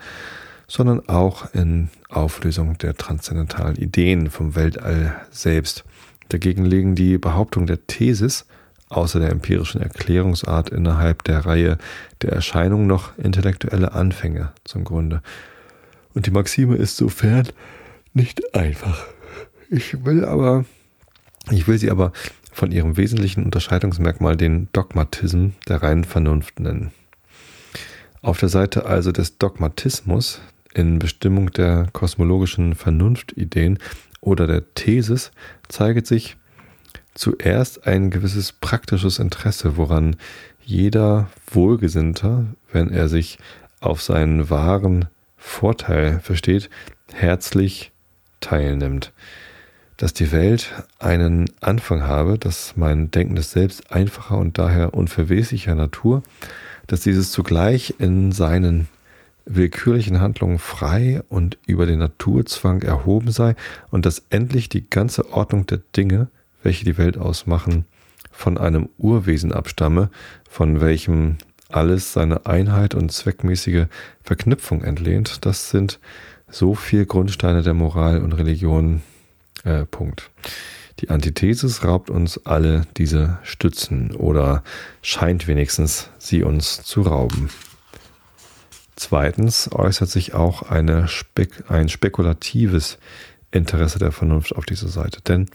sondern auch in Auflösung der transzendentalen Ideen vom Weltall selbst. Dagegen liegen die Behauptungen der Thesis außer der empirischen Erklärungsart innerhalb der Reihe der Erscheinungen noch intellektuelle Anfänge zum Grunde. Und die Maxime ist sofern nicht einfach. Ich will aber, ich will sie aber von ihrem wesentlichen Unterscheidungsmerkmal den Dogmatism der reinen Vernunft nennen. Auf der Seite also des Dogmatismus in Bestimmung der kosmologischen Vernunftideen oder der Thesis zeigt sich zuerst ein gewisses praktisches Interesse, woran jeder Wohlgesinnter, wenn er sich auf seinen wahren Vorteil versteht, herzlich teilnimmt. Dass die Welt einen Anfang habe, dass mein denkendes Selbst einfacher und daher unverweslicher Natur, dass dieses zugleich in seinen willkürlichen Handlungen frei und über den Naturzwang erhoben sei und dass endlich die ganze Ordnung der Dinge welche die Welt ausmachen, von einem Urwesen abstamme, von welchem alles seine Einheit und zweckmäßige Verknüpfung entlehnt, das sind so viel Grundsteine der Moral und Religion. Äh, Punkt. Die Antithesis raubt uns alle diese Stützen oder scheint wenigstens sie uns zu rauben. Zweitens äußert sich auch Spek ein spekulatives Interesse der Vernunft auf dieser Seite. Denn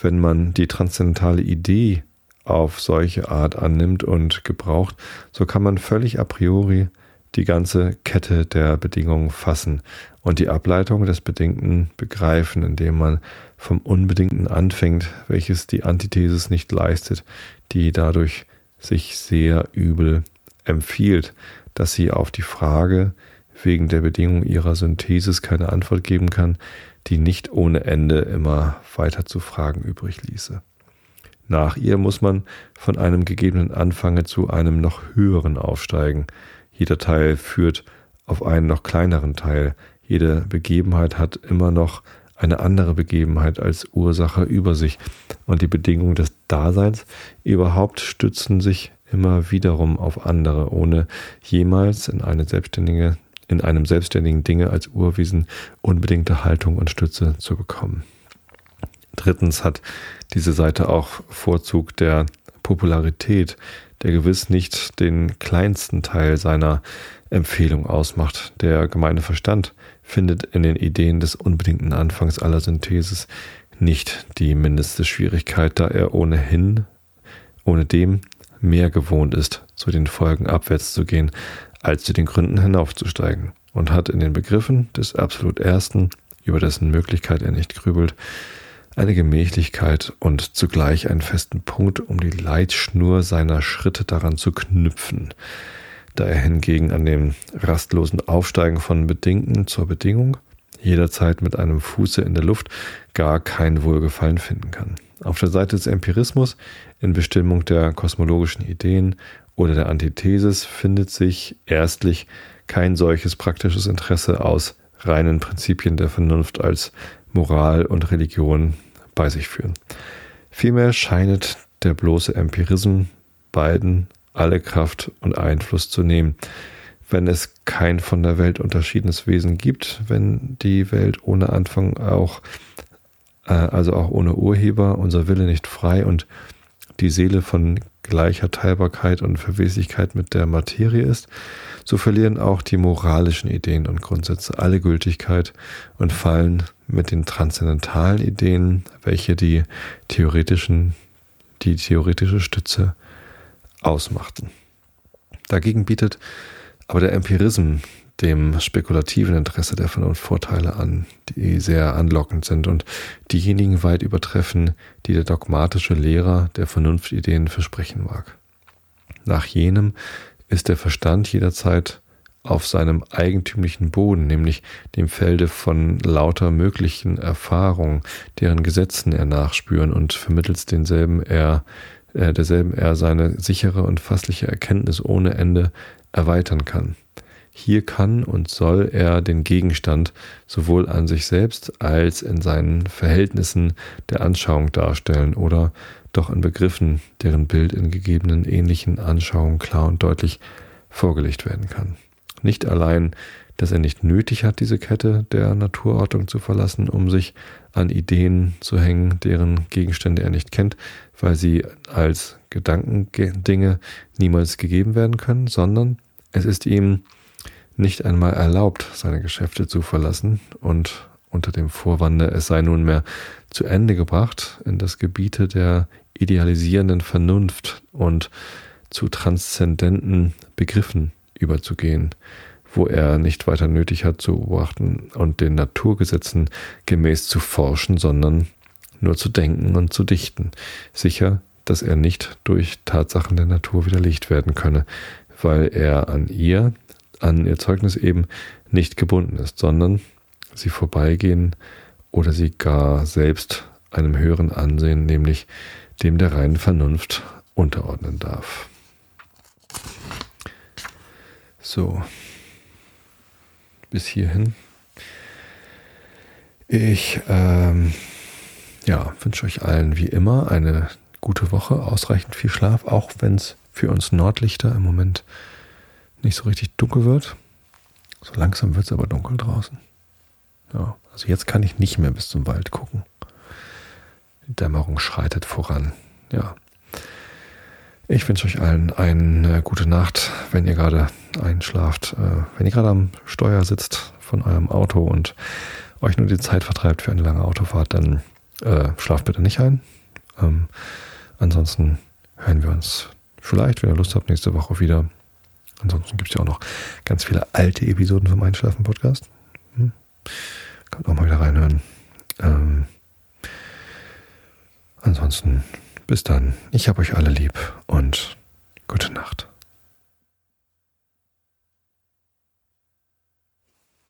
wenn man die transzendentale Idee auf solche Art annimmt und gebraucht, so kann man völlig a priori die ganze Kette der Bedingungen fassen und die Ableitung des Bedingten begreifen, indem man vom Unbedingten anfängt, welches die Antithesis nicht leistet, die dadurch sich sehr übel empfiehlt, dass sie auf die Frage wegen der Bedingung ihrer Synthesis keine Antwort geben kann, die nicht ohne Ende immer weiter zu fragen übrig ließe. Nach ihr muss man von einem gegebenen Anfange zu einem noch höheren aufsteigen. Jeder Teil führt auf einen noch kleineren Teil. Jede Begebenheit hat immer noch eine andere Begebenheit als Ursache über sich. Und die Bedingungen des Daseins überhaupt stützen sich immer wiederum auf andere, ohne jemals in eine selbstständige in einem selbstständigen Dinge als Urwesen unbedingte Haltung und Stütze zu bekommen. Drittens hat diese Seite auch Vorzug der Popularität, der gewiss nicht den kleinsten Teil seiner Empfehlung ausmacht. Der gemeine Verstand findet in den Ideen des unbedingten Anfangs aller Synthesis nicht die mindeste Schwierigkeit, da er ohnehin, ohne dem mehr gewohnt ist, zu den Folgen abwärts zu gehen, als zu den Gründen hinaufzusteigen, und hat in den Begriffen des absolut Ersten, über dessen Möglichkeit er nicht grübelt, eine Gemächlichkeit und zugleich einen festen Punkt, um die Leitschnur seiner Schritte daran zu knüpfen. Da er hingegen an dem rastlosen Aufsteigen von Bedingten zur Bedingung jederzeit mit einem Fuße in der Luft gar kein Wohlgefallen finden kann. Auf der Seite des Empirismus in Bestimmung der kosmologischen Ideen oder der Antithesis findet sich erstlich kein solches praktisches Interesse aus reinen Prinzipien der Vernunft als Moral und Religion bei sich führen. Vielmehr scheinet der bloße Empirismus beiden alle Kraft und Einfluss zu nehmen. Wenn es kein von der Welt unterschiedenes Wesen gibt, wenn die Welt ohne Anfang auch, äh, also auch ohne Urheber, unser Wille nicht frei und die Seele von gleicher Teilbarkeit und Verweslichkeit mit der Materie ist, so verlieren auch die moralischen Ideen und Grundsätze alle Gültigkeit und fallen mit den transzendentalen Ideen, welche die theoretischen, die theoretische Stütze ausmachten. Dagegen bietet aber der Empirismus dem spekulativen Interesse der Vernunft Vorteile an, die sehr anlockend sind und diejenigen weit übertreffen, die der dogmatische Lehrer der Vernunftideen versprechen mag. Nach jenem ist der Verstand jederzeit auf seinem eigentümlichen Boden, nämlich dem Felde von lauter möglichen Erfahrungen, deren Gesetzen er nachspüren und vermittels denselben er, äh, derselben er seine sichere und fassliche Erkenntnis ohne Ende erweitern kann. Hier kann und soll er den Gegenstand sowohl an sich selbst als in seinen Verhältnissen der Anschauung darstellen oder doch in Begriffen, deren Bild in gegebenen ähnlichen Anschauungen klar und deutlich vorgelegt werden kann. Nicht allein, dass er nicht nötig hat, diese Kette der Naturordnung zu verlassen, um sich an Ideen zu hängen, deren Gegenstände er nicht kennt, weil sie als Gedankendinge niemals gegeben werden können, sondern es ist ihm nicht einmal erlaubt, seine Geschäfte zu verlassen und unter dem Vorwande, es sei nunmehr zu Ende gebracht, in das Gebiete der idealisierenden Vernunft und zu transzendenten Begriffen überzugehen, wo er nicht weiter nötig hat zu beobachten und den Naturgesetzen gemäß zu forschen, sondern nur zu denken und zu dichten, sicher, dass er nicht durch Tatsachen der Natur widerlegt werden könne, weil er an ihr an ihr Zeugnis eben nicht gebunden ist, sondern sie vorbeigehen oder sie gar selbst einem höheren Ansehen, nämlich dem der reinen Vernunft, unterordnen darf. So, bis hierhin. Ich ähm, ja, wünsche euch allen wie immer eine gute Woche, ausreichend viel Schlaf, auch wenn es für uns Nordlichter im Moment nicht so richtig dunkel wird. So langsam wird es aber dunkel draußen. Ja, also jetzt kann ich nicht mehr bis zum Wald gucken. Die Dämmerung schreitet voran. Ja. Ich wünsche euch allen eine gute Nacht, wenn ihr gerade einschlaft, äh, wenn ihr gerade am Steuer sitzt von eurem Auto und euch nur die Zeit vertreibt für eine lange Autofahrt, dann äh, schlaft bitte nicht ein. Ähm, ansonsten hören wir uns vielleicht, wenn ihr Lust habt, nächste Woche wieder. Ansonsten gibt es ja auch noch ganz viele alte Episoden vom Einschlafen-Podcast. Hm. Könnt auch mal wieder reinhören. Ähm, ansonsten bis dann. Ich habe euch alle lieb und gute Nacht.